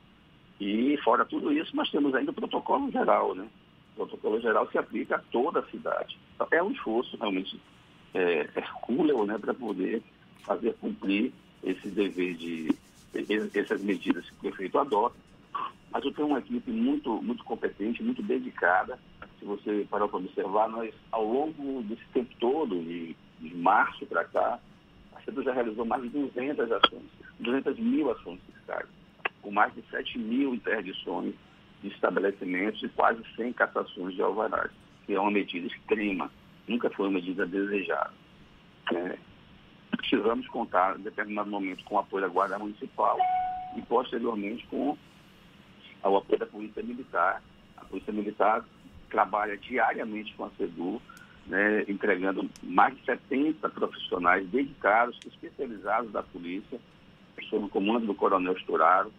E fora tudo isso, nós temos ainda o protocolo geral, né? O protocolo geral se aplica a toda a cidade. Então, é um esforço realmente é, hercúleo, né, para poder fazer cumprir esse dever de essas medidas que o prefeito adota. Mas eu tenho uma equipe muito, muito competente, muito dedicada, se você parar para observar, nós, ao longo desse tempo todo, de, de março para cá, a CEDU já realizou mais de 200 ações, 200 mil ações fiscais, com mais de 7 mil interdições de estabelecimentos e quase 100 cassações de alvarás, que é uma medida extrema, nunca foi uma medida desejada. É, precisamos contar, em determinado momento, com o apoio da Guarda Municipal e, posteriormente, com o apoio da Polícia Militar. A Polícia Militar trabalha diariamente com a SEDU, né, entregando mais de 70 profissionais dedicados, especializados da polícia, sob o comando do Coronel Esturaro.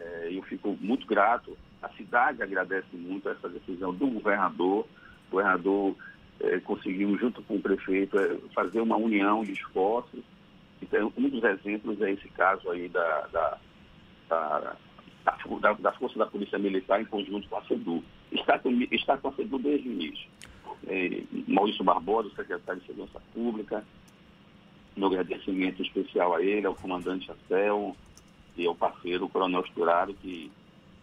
É, eu fico muito grato. A cidade agradece muito essa decisão do governador. O governador é, conseguiu, junto com o prefeito, é, fazer uma união de esforços. Então, um dos exemplos é esse caso aí da, da, da da, da, Força da Polícia Militar em conjunto com a SEDU. Está com, está com a SEDU desde o início. É, Maurício Barbosa, secretário de Segurança Pública, meu agradecimento especial a ele, ao comandante Acel e ao parceiro, o Coronel Esturado, que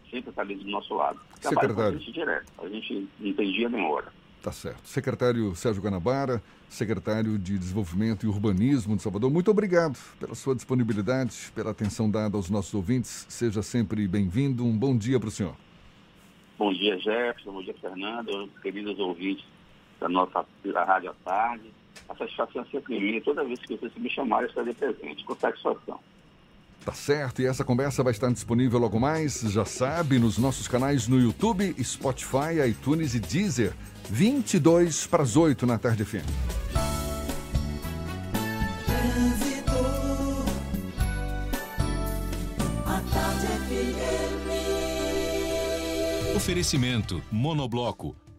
sempre está ali do nosso lado. Secretário. com a gente direto, a gente não tem dia nem hora. Tá certo. Secretário Sérgio Guanabara, secretário de Desenvolvimento e Urbanismo de Salvador, muito obrigado pela sua disponibilidade, pela atenção dada aos nossos ouvintes. Seja sempre bem-vindo. Um bom dia para o senhor. Bom dia, Jefferson. Bom dia, Fernando. Queridos ouvintes da nossa da Rádio à Tarde. A satisfação é sempre minha. Toda vez que vocês me chamarem, eu estarei presente. Com satisfação. Tá certo, e essa conversa vai estar disponível logo mais, já sabe, nos nossos canais no YouTube, Spotify, iTunes e Deezer. 22 para as 8 na tarde FM. Oferecimento Monobloco.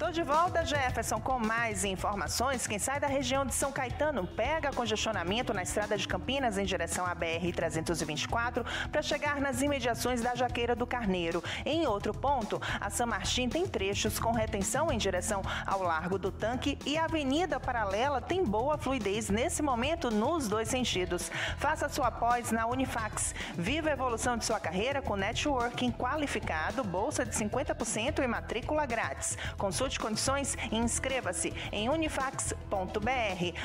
Tô de volta, Jefferson, com mais informações. Quem sai da região de São Caetano pega congestionamento na estrada de Campinas em direção à BR-324 para chegar nas imediações da Jaqueira do Carneiro. Em outro ponto, a São Martim tem trechos com retenção em direção ao Largo do Tanque e a Avenida Paralela tem boa fluidez nesse momento nos dois sentidos. Faça sua pós na Unifax. Viva a evolução de sua carreira com networking qualificado, bolsa de 50% e matrícula grátis. Consulte Consulte condições e inscreva-se em unifax.br.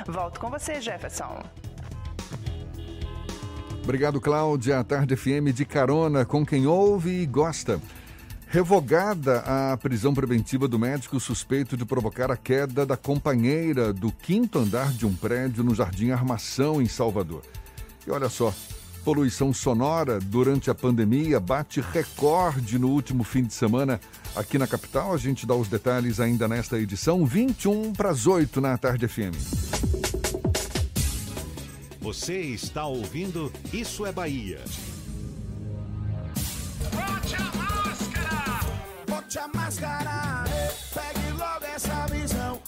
Volto com você, Jefferson. Obrigado, Cláudia. Tarde FM de carona com quem ouve e gosta. Revogada a prisão preventiva do médico suspeito de provocar a queda da companheira do quinto andar de um prédio no Jardim Armação, em Salvador. E olha só, poluição sonora durante a pandemia bate recorde no último fim de semana aqui na capital. A gente dá os detalhes ainda nesta edição, 21 para as 8 na Tarde FM. Você está ouvindo Isso é Bahia. Bote a máscara! Bote a máscara! Pegue logo essa visão.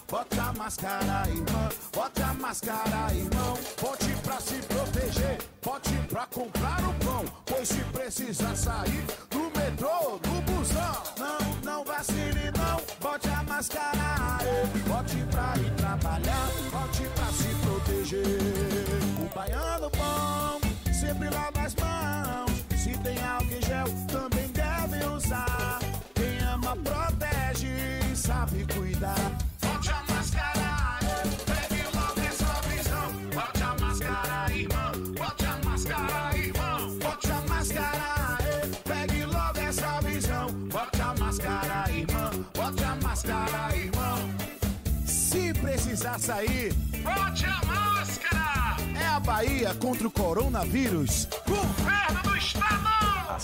Bote a máscara, irmão. Bote a máscara, irmão. Bote pra se proteger. Bote pra comprar o pão. Pois se precisar sair do metrô, do busão. Não, não vacile, não. Bote a máscara. Bote pra ir trabalhar. Bote pra se proteger. O baiano bom sempre lava as mãos. Se tem álcool em gel, também deve usar. Quem ama protege sabe cuidar. Sair, bote a máscara. É a Bahia contra o coronavírus. Estado!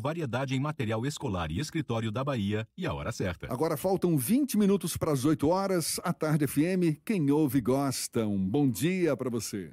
variedade em material escolar e escritório da Bahia e a hora certa. Agora faltam 20 minutos para as 8 horas. A Tarde FM, quem ouve gosta. Um bom dia para você.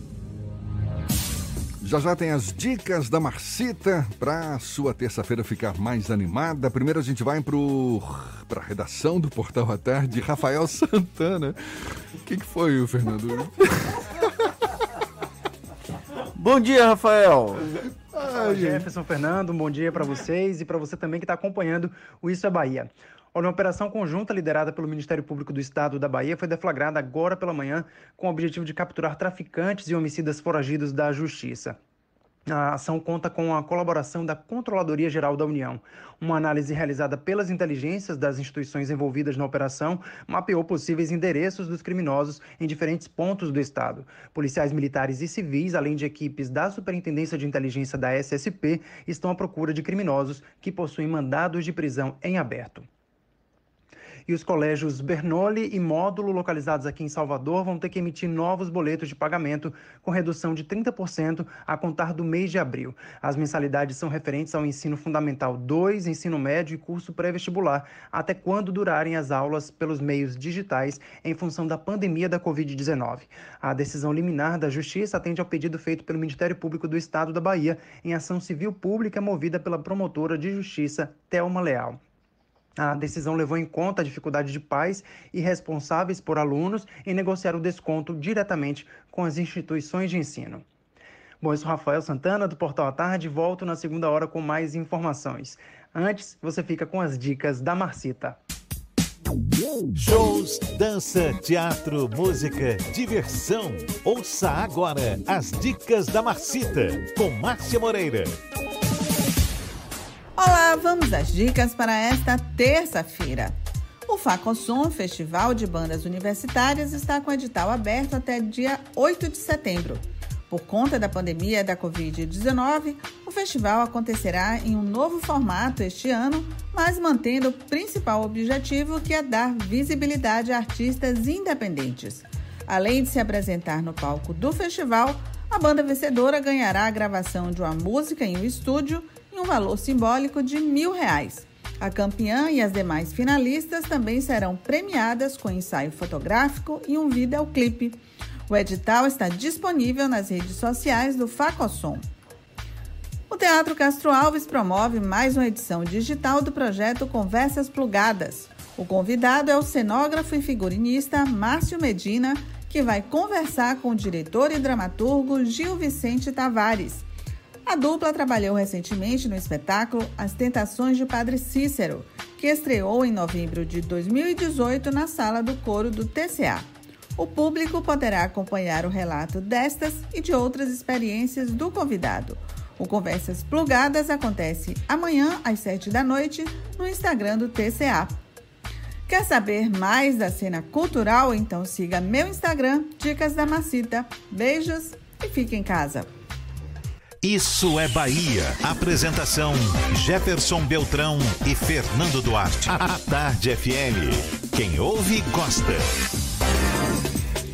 Já já tem as dicas da Marcita para sua terça-feira ficar mais animada. Primeiro a gente vai para a redação do Portal à Tarde, Rafael Santana. O que, que foi, Fernando? Bom dia, Rafael. Fala, Jefferson Fernando, bom dia para vocês e para você também que está acompanhando o Isso é Bahia. Olha, uma operação conjunta liderada pelo Ministério Público do Estado da Bahia foi deflagrada agora pela manhã com o objetivo de capturar traficantes e homicidas foragidos da Justiça. A ação conta com a colaboração da Controladoria Geral da União. Uma análise realizada pelas inteligências das instituições envolvidas na operação mapeou possíveis endereços dos criminosos em diferentes pontos do estado. Policiais militares e civis, além de equipes da Superintendência de Inteligência da SSP, estão à procura de criminosos que possuem mandados de prisão em aberto. E os colégios Bernoulli e Módulo, localizados aqui em Salvador, vão ter que emitir novos boletos de pagamento com redução de 30% a contar do mês de abril. As mensalidades são referentes ao ensino fundamental 2, ensino médio e curso pré-vestibular, até quando durarem as aulas pelos meios digitais em função da pandemia da Covid-19. A decisão liminar da Justiça atende ao pedido feito pelo Ministério Público do Estado da Bahia em ação civil pública movida pela promotora de justiça Thelma Leal. A decisão levou em conta a dificuldade de pais e responsáveis por alunos em negociar o desconto diretamente com as instituições de ensino. Bom, eu sou Rafael Santana, do Portal à Tarde, volto na segunda hora com mais informações. Antes, você fica com as dicas da Marcita. Shows, dança, teatro, música, diversão. Ouça agora as dicas da Marcita com Márcia Moreira. Olá, vamos às dicas para esta terça-feira. O Facosom, Festival de Bandas Universitárias, está com edital aberto até dia 8 de setembro. Por conta da pandemia da Covid-19, o festival acontecerá em um novo formato este ano, mas mantendo o principal objetivo, que é dar visibilidade a artistas independentes. Além de se apresentar no palco do festival, a banda vencedora ganhará a gravação de uma música em um estúdio um valor simbólico de mil reais. A campeã e as demais finalistas também serão premiadas com ensaio fotográfico e um videoclipe. O edital está disponível nas redes sociais do Facossom. O Teatro Castro Alves promove mais uma edição digital do projeto Conversas Plugadas. O convidado é o cenógrafo e figurinista Márcio Medina, que vai conversar com o diretor e dramaturgo Gil Vicente Tavares. A dupla trabalhou recentemente no espetáculo As Tentações de Padre Cícero, que estreou em novembro de 2018 na sala do coro do TCA. O público poderá acompanhar o relato destas e de outras experiências do convidado. O Conversas Plugadas acontece amanhã às 7 da noite no Instagram do TCA. Quer saber mais da cena cultural? Então siga meu Instagram, Dicas da Macita. Beijos e fique em casa. Isso é Bahia. Apresentação: Jefferson Beltrão e Fernando Duarte. A Tarde FM. Quem ouve, gosta.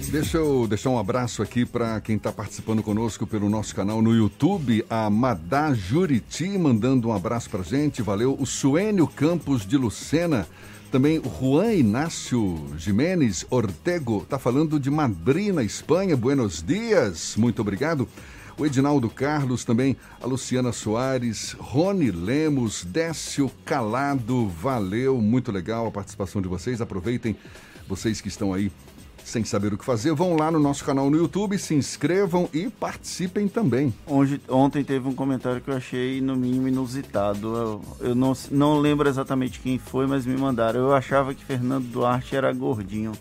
Deixa eu deixar um abraço aqui para quem está participando conosco pelo nosso canal no YouTube, a Madá Juriti, mandando um abraço para gente. Valeu. O Suênio Campos de Lucena. Também Juan Inácio Jimenez Ortego está falando de Madrid, na Espanha. Buenos dias, muito obrigado. O Edinaldo Carlos também, a Luciana Soares, Rony Lemos, Décio Calado, valeu, muito legal a participação de vocês. Aproveitem, vocês que estão aí sem saber o que fazer, vão lá no nosso canal no YouTube, se inscrevam e participem também. Hoje, ontem teve um comentário que eu achei, no mínimo, inusitado. Eu, eu não, não lembro exatamente quem foi, mas me mandaram. Eu achava que Fernando Duarte era gordinho.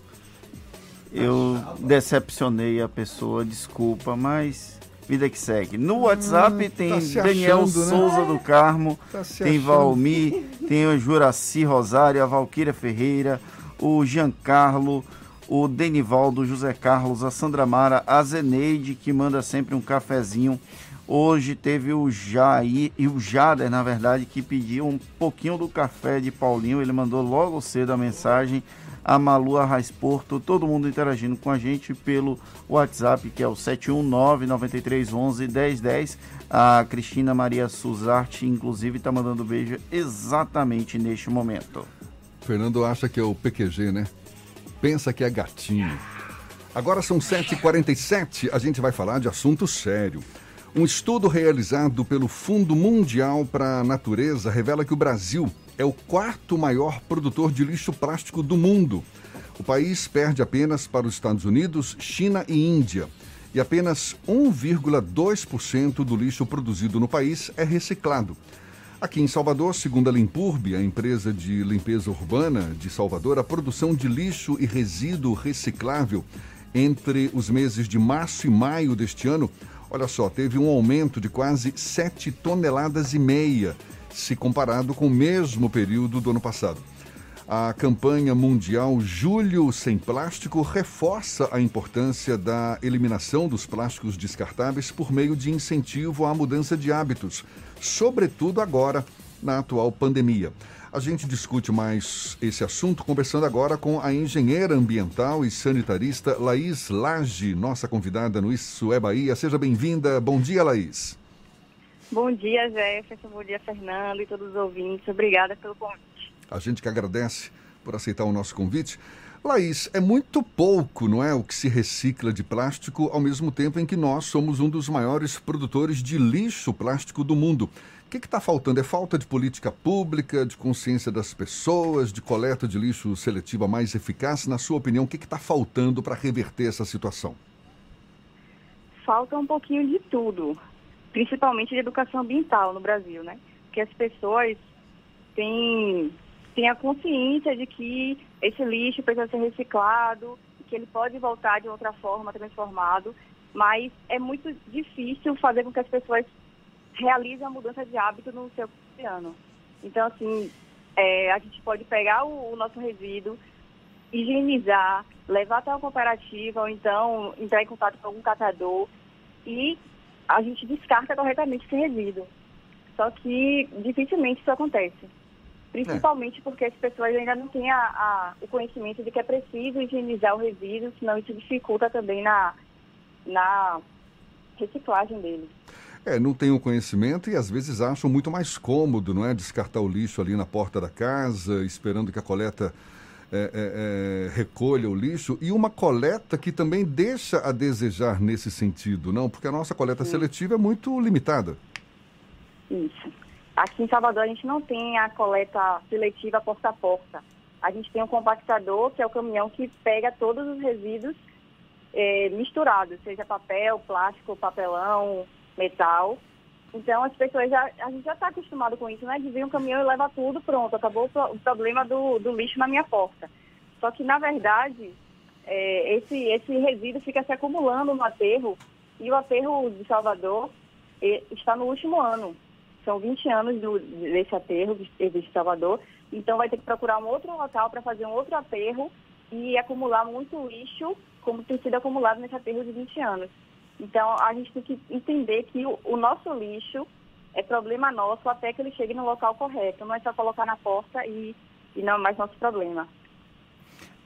Eu decepcionei a pessoa, desculpa, mas vida que segue. No WhatsApp hum, tem tá Daniel achando, né? Souza do Carmo, tá tem Valmir, tem o Juraci Rosário, a Valquíria Ferreira, o Giancarlo, o Denivaldo, José Carlos, a Sandra Mara, a Zeneide, que manda sempre um cafezinho. Hoje teve o Jair e o Jader, na verdade, que pediu um pouquinho do café de Paulinho. Ele mandou logo cedo a mensagem. A Malu Arraes Porto, todo mundo interagindo com a gente pelo WhatsApp, que é o 719-9311-1010. A Cristina Maria Suzarte, inclusive, está mandando beijo exatamente neste momento. Fernando acha que é o PQG, né? pensa que é gatinho. Agora são 7h47, a gente vai falar de assunto sério. Um estudo realizado pelo Fundo Mundial para a Natureza revela que o Brasil é o quarto maior produtor de lixo plástico do mundo. O país perde apenas para os Estados Unidos, China e Índia. E apenas 1,2% do lixo produzido no país é reciclado. Aqui em Salvador, segundo a Limpurb, a empresa de limpeza urbana de Salvador, a produção de lixo e resíduo reciclável entre os meses de março e maio deste ano, olha só, teve um aumento de quase 7 toneladas e meia, se comparado com o mesmo período do ano passado. A campanha mundial Julho Sem Plástico reforça a importância da eliminação dos plásticos descartáveis por meio de incentivo à mudança de hábitos, sobretudo agora na atual pandemia. A gente discute mais esse assunto conversando agora com a engenheira ambiental e sanitarista Laís Lage, nossa convidada no Isso é Bahia. Seja bem-vinda. Bom dia, Laís. Bom dia, Jefferson. Bom dia, Fernando e todos os ouvintes. Obrigada pelo convite. A gente que agradece por aceitar o nosso convite. Laís, é muito pouco, não é, o que se recicla de plástico, ao mesmo tempo em que nós somos um dos maiores produtores de lixo plástico do mundo. O que está faltando? É falta de política pública, de consciência das pessoas, de coleta de lixo seletiva mais eficaz? Na sua opinião, o que está faltando para reverter essa situação? falta um pouquinho de tudo, principalmente de educação ambiental no Brasil, né? Que as pessoas têm, têm a consciência de que esse lixo precisa ser reciclado, que ele pode voltar de outra forma, transformado, mas é muito difícil fazer com que as pessoas realizem a mudança de hábito no seu cotidiano. Então, assim, é, a gente pode pegar o, o nosso resíduo, higienizar, levar até uma cooperativa ou então entrar em contato com algum catador e a gente descarta corretamente esse resíduo. Só que dificilmente isso acontece. Principalmente porque as pessoas ainda não têm a, a, o conhecimento de que é preciso higienizar o resíduo, senão isso dificulta também na, na reciclagem dele. É, não tem o conhecimento e às vezes acham muito mais cômodo, não é? Descartar o lixo ali na porta da casa, esperando que a coleta é, é, é, recolha o lixo. E uma coleta que também deixa a desejar nesse sentido, não? Porque a nossa coleta Sim. seletiva é muito limitada. Isso. Aqui em Salvador a gente não tem a coleta seletiva porta a porta. A gente tem um compactador, que é o caminhão que pega todos os resíduos é, misturados, seja papel, plástico, papelão, metal. Então as pessoas já, a gente já está acostumado com isso, né? De vir um caminhão e leva tudo, pronto, acabou o, problema do, do lixo na minha porta. Só que na verdade é, esse, esse resíduo fica se acumulando no aterro e o aterro de Salvador está no último ano. São 20 anos do, desse aterro de Salvador, então vai ter que procurar um outro local para fazer um outro aterro e acumular muito lixo, como tem sido acumulado nesse aterro de 20 anos. Então, a gente tem que entender que o, o nosso lixo é problema nosso até que ele chegue no local correto. Não é só colocar na porta e, e não é mais nosso problema.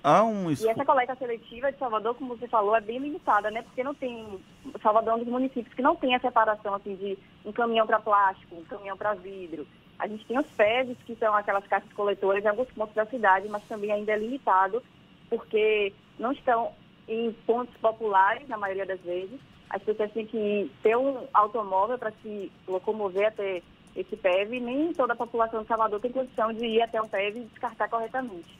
Há um... E essa coleta seletiva de Salvador, como você falou, é bem limitada, né? Porque não tem. Salvador é um dos municípios que não tem a separação assim, de um caminhão para plástico, um caminhão para vidro. A gente tem os PEVs, que são aquelas caixas coletoras em alguns pontos da cidade, mas também ainda é limitado, porque não estão em pontos populares, na maioria das vezes. As pessoas têm que ter um automóvel para se locomover até esse PEV. Nem toda a população de Salvador tem condição de ir até o PEV e descartar corretamente.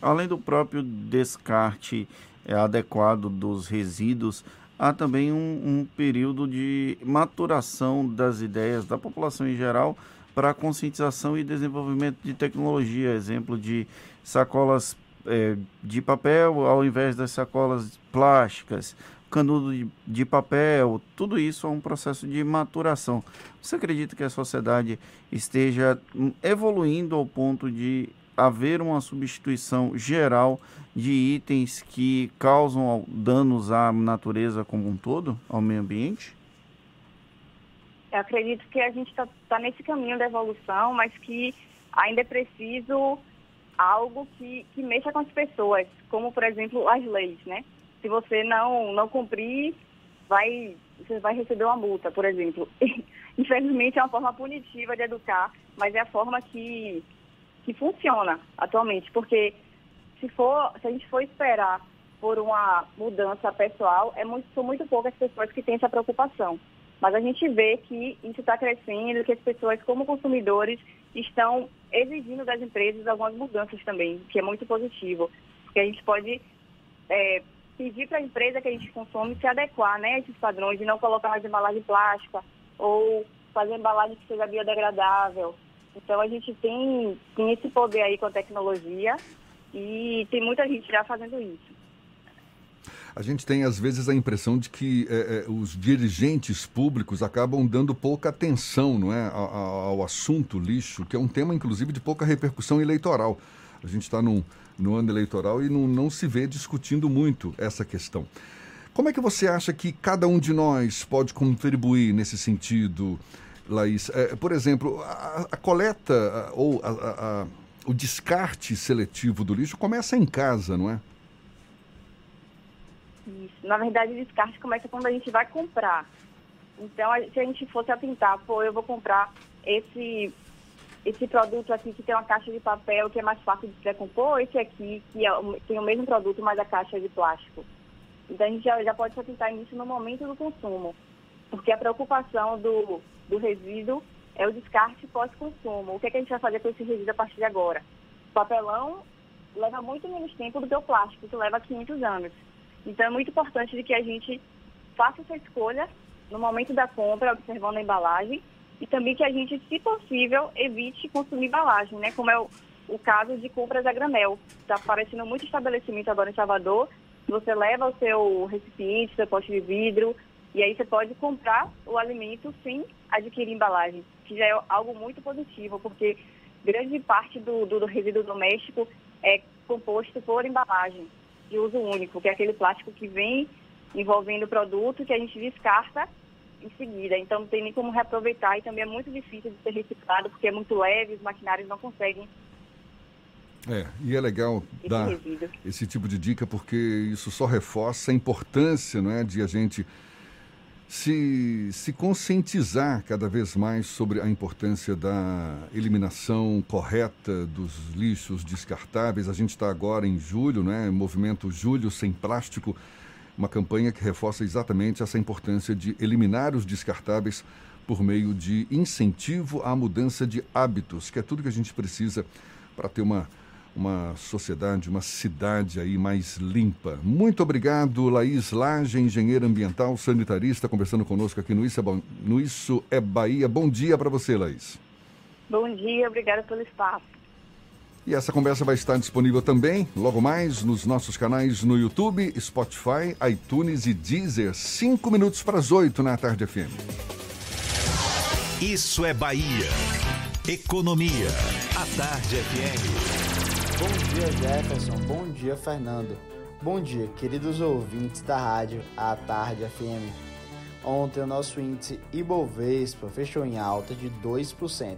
Além do próprio descarte é, adequado dos resíduos, há também um, um, período de maturação das ideias da população em geral para conscientização e desenvolvimento de tecnologia, exemplo de sacolas é, de papel ao invés das sacolas plásticas, canudo de, papel, tudo isso é um processo de maturação. Você acredita que a sociedade esteja hum, evoluindo ao ponto de haver uma substituição geral de itens que causam danos à natureza como um todo, ao meio ambiente? Eu acredito que a gente está tá nesse caminho da evolução, mas que ainda é preciso algo que, que mexa com as pessoas, como, por exemplo, as leis, né? Se você não, não cumprir, vai, você vai receber uma multa, por exemplo. Infelizmente, é uma forma punitiva de educar, mas é a forma que, que funciona atualmente, porque se for, se a gente for esperar por uma mudança pessoal, é muito, são muito poucas pessoas que têm essa preocupação. Mas a gente vê que isso está crescendo, que as pessoas, como consumidores, estão exigindo das empresas algumas mudanças também, que é muito positivo. Porque a gente pode é, pedir para a empresa que a gente consome se adequar né, a esses padrões, de não colocar mais embalagem plástica ou fazer embalagem que seja biodegradável, então a gente tem, tem esse poder aí com a tecnologia e tem muita gente já fazendo isso. A gente tem, às vezes, a impressão de que é, é, os dirigentes públicos acabam dando pouca atenção não é, ao, ao, assunto lixo, que é um tema, inclusive, de pouca repercussão eleitoral. A gente está no ano eleitoral e não, não se vê discutindo muito essa questão. Como é que você acha que cada um de nós pode contribuir nesse sentido? Laís. É, por exemplo, a, a coleta ou a, a, o descarte seletivo do lixo começa em casa, não é? Isso. Na verdade, o descarte começa quando a gente vai comprar. Então, se a gente fosse atentar, pô, eu vou comprar esse esse produto aqui que tem uma caixa de papel que é mais fácil de se decompor, esse aqui que é, tem o mesmo produto, mas a caixa é de plástico. Então a gente já, já pode se atentar nisso no momento do consumo. Porque a preocupação do, do resíduo é o descarte pós-consumo. O que, é que a gente vai fazer com esse resíduo a partir de agora? O papelão leva muito menos tempo do que o plástico, que leva 500 anos. Então é muito importante de que a gente faça essa escolha no momento da compra, observando a embalagem, e também que a gente, se possível, evite consumir embalagem, né? Como é o, o caso de compras a granel. Está aparecendo muito estabelecimento agora em Salvador. Você leva o seu recipiente, seu pote de vidro, e aí você pode comprar o alimento sem adquirir embalagem, que já é algo muito positivo, porque grande parte do, do, do resíduo doméstico é composto por embalagem de uso único, que é aquele plástico que vem envolvendo o produto que a gente descarta em seguida. Então não tem nem como reaproveitar e também é muito difícil de ser reciclado porque é muito leve, os maquinários não conseguem. É, e é legal esse dar resíduo. esse tipo de dica porque isso só reforça a importância não é, de a gente se, se conscientizar cada vez mais sobre a importância da eliminação correta dos lixos descartáveis. A gente está agora em julho, né? Movimento Julho Sem Plástico uma campanha que reforça exatamente essa importância de eliminar os descartáveis por meio de incentivo à mudança de hábitos, que é tudo que a gente precisa para ter uma, uma sociedade, uma cidade aí mais limpa. Muito obrigado, Laís Lage, engenheira ambiental, sanitarista, conversando conosco aqui no Isso é, no Isso é Bahia. Bom dia para você, Laís. Bom dia, obrigada pelo espaço. E essa conversa vai estar disponível também, logo mais, nos nossos canais no YouTube, Spotify, iTunes e Deezer. Cinco minutos para as oito na Tarde FM. Isso é Bahia. Economia. A Tarde FM. Bom dia, Jefferson. Bom dia, Fernando. Bom dia, queridos ouvintes da rádio A Tarde FM. Ontem o nosso índice Ibovespa fechou em alta de 2%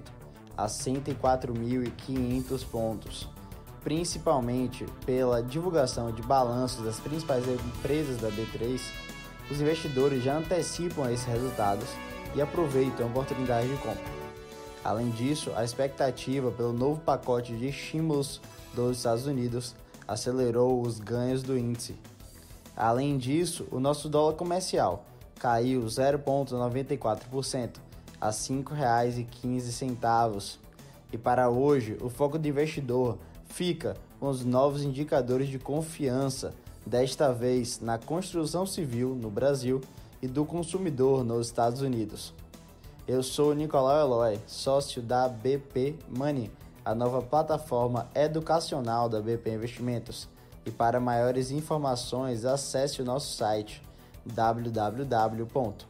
a 104.500 pontos, principalmente pela divulgação de balanços das principais empresas da B3. Os investidores já antecipam esses resultados e aproveitam a oportunidade de compra. Além disso, a expectativa pelo novo pacote de estímulos dos Estados Unidos acelerou os ganhos do índice. Além disso, o nosso dólar comercial caiu 0,94% a R$ 5,15. E para hoje, o foco do investidor fica com os novos indicadores de confiança, desta vez na construção civil no Brasil e do consumidor nos Estados Unidos. Eu sou Nicolau Eloy, sócio da BP Money, a nova plataforma educacional da BP Investimentos. E para maiores informações, acesse o nosso site www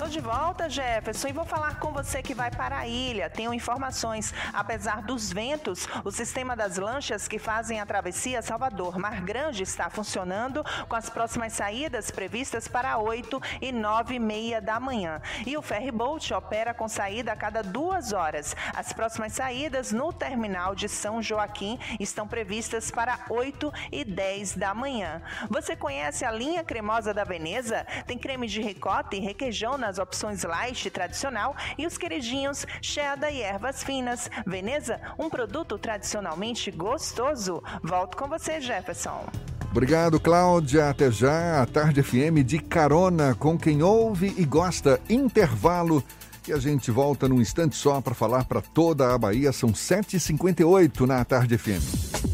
Tô de volta, Jefferson, e vou falar com você que vai para a ilha. Tenho informações. Apesar dos ventos, o sistema das lanchas que fazem a travessia Salvador Mar Grande está funcionando com as próximas saídas previstas para 8 e 9 e meia da manhã. E o ferry boat opera com saída a cada duas horas. As próximas saídas no terminal de São Joaquim estão previstas para 8 e 10 da manhã. Você conhece a linha cremosa da Veneza? Tem creme de ricota e requeijão na as opções light tradicional e os queridinhos cheddar e ervas finas. Veneza, um produto tradicionalmente gostoso. Volto com você, Jefferson. Obrigado, Cláudia. Até já. A Tarde FM de carona com quem ouve e gosta. Intervalo. E a gente volta num instante só para falar para toda a Bahia. São 7h58 na Tarde FM.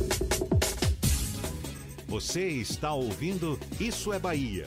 Você está ouvindo Isso é Bahia.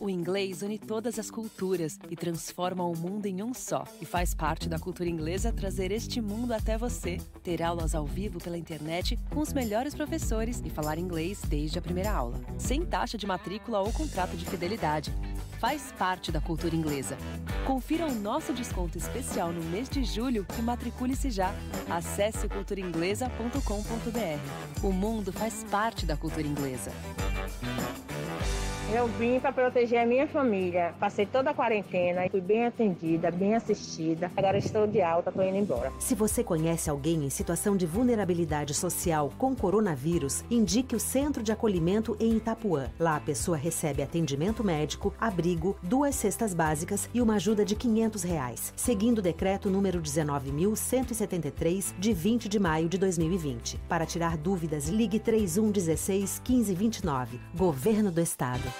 O inglês une todas as culturas e transforma o mundo em um só. E faz parte da cultura inglesa trazer este mundo até você. Ter aulas ao vivo pela internet com os melhores professores e falar inglês desde a primeira aula. Sem taxa de matrícula ou contrato de fidelidade. Faz parte da cultura inglesa. Confira o nosso desconto especial no mês de julho e matricule-se já. Acesse culturainglesa.com.br. O mundo faz parte da cultura inglesa. Eu vim para proteger a minha família. Passei toda a quarentena e fui bem atendida, bem assistida. Agora estou de alta, estou indo embora. Se você conhece alguém em situação de vulnerabilidade social com coronavírus, indique o Centro de Acolhimento em Itapuã. Lá a pessoa recebe atendimento médico, abrigo, duas cestas básicas e uma ajuda de 500 reais, seguindo o decreto número 19.173 de 20 de maio de 2020. Para tirar dúvidas, ligue 3116 1529. Governo do Estado.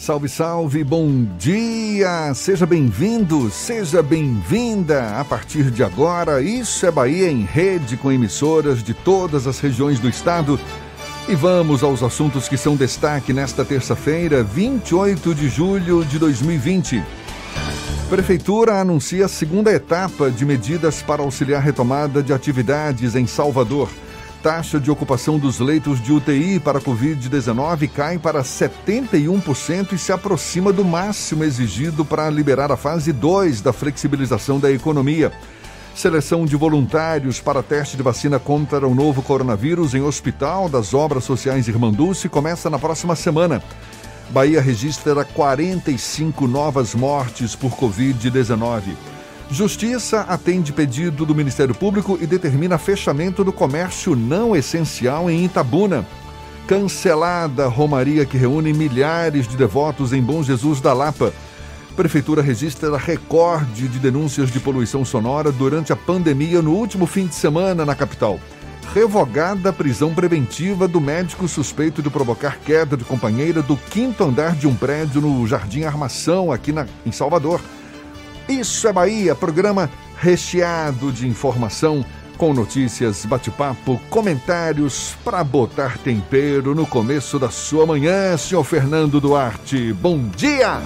Salve, salve, bom dia! Seja bem-vindo, seja bem-vinda! A partir de agora, Isso é Bahia em rede com emissoras de todas as regiões do estado. E vamos aos assuntos que são destaque nesta terça-feira, 28 de julho de 2020. Prefeitura anuncia a segunda etapa de medidas para auxiliar retomada de atividades em Salvador taxa de ocupação dos leitos de UTI para Covid-19 cai para 71% e se aproxima do máximo exigido para liberar a fase 2 da flexibilização da economia. Seleção de voluntários para teste de vacina contra o novo coronavírus em Hospital das Obras Sociais Irmanduce começa na próxima semana. Bahia registra 45 novas mortes por Covid-19. Justiça atende pedido do Ministério Público e determina fechamento do comércio não essencial em Itabuna. Cancelada Romaria que reúne milhares de devotos em Bom Jesus da Lapa. Prefeitura registra recorde de denúncias de poluição sonora durante a pandemia no último fim de semana na capital. Revogada a prisão preventiva do médico suspeito de provocar queda de companheira do quinto andar de um prédio no Jardim Armação, aqui na, em Salvador. Isso é Bahia, programa recheado de informação, com notícias, bate-papo, comentários para botar tempero no começo da sua manhã, senhor Fernando Duarte. Bom dia!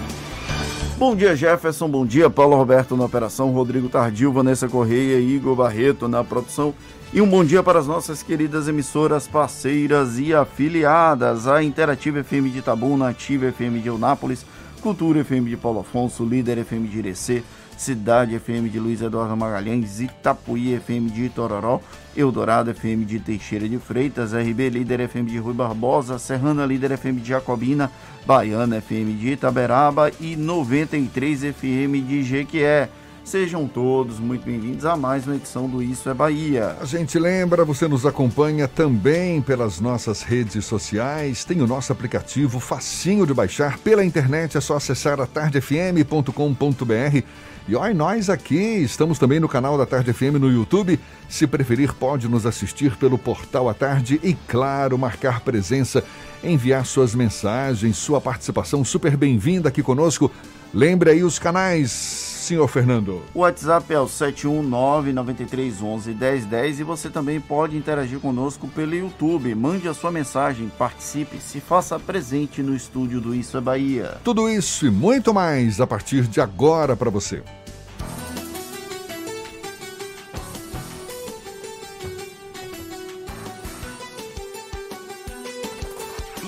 Bom dia, Jefferson. Bom dia, Paulo Roberto na operação, Rodrigo Tardil, Vanessa Correia e Igor Barreto na produção. E um bom dia para as nossas queridas emissoras parceiras e afiliadas, a Interativa FM de Itabuna, Ativa FM de Eunápolis, Cultura FM de Paulo Afonso, Líder FM de Irecê, Cidade FM de Luiz Eduardo Magalhães, Itapuí FM de Itororó, Eldorado FM de Teixeira de Freitas, RB Líder FM de Rui Barbosa, Serrana Líder FM de Jacobina, Baiana FM de Itaberaba e 93 FM de Jequié. Sejam todos muito bem-vindos a mais uma edição do Isso é Bahia. A gente lembra, você nos acompanha também pelas nossas redes sociais, tem o nosso aplicativo facinho de baixar pela internet, é só acessar a tardefm.com.br. E olha, nós aqui estamos também no canal da Tarde FM no YouTube. Se preferir, pode nos assistir pelo portal à tarde e, claro, marcar presença, enviar suas mensagens, sua participação super bem-vinda aqui conosco. Lembre aí os canais senhor Fernando? O WhatsApp é o 71993111010 e você também pode interagir conosco pelo YouTube. Mande a sua mensagem, participe, se faça presente no estúdio do Isso é Bahia. Tudo isso e muito mais a partir de agora para você.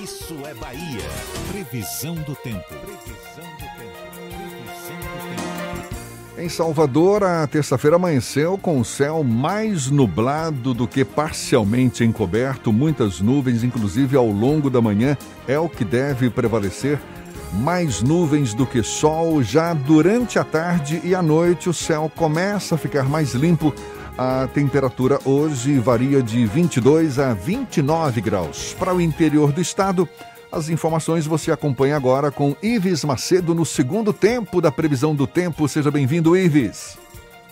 Isso é Bahia. Previsão do tempo. Em Salvador, a terça-feira amanheceu com o céu mais nublado do que parcialmente encoberto, muitas nuvens, inclusive ao longo da manhã, é o que deve prevalecer. Mais nuvens do que sol, já durante a tarde e a noite o céu começa a ficar mais limpo. A temperatura hoje varia de 22 a 29 graus. Para o interior do estado, as informações você acompanha agora com Ives Macedo no segundo tempo da previsão do tempo. Seja bem-vindo, Ives.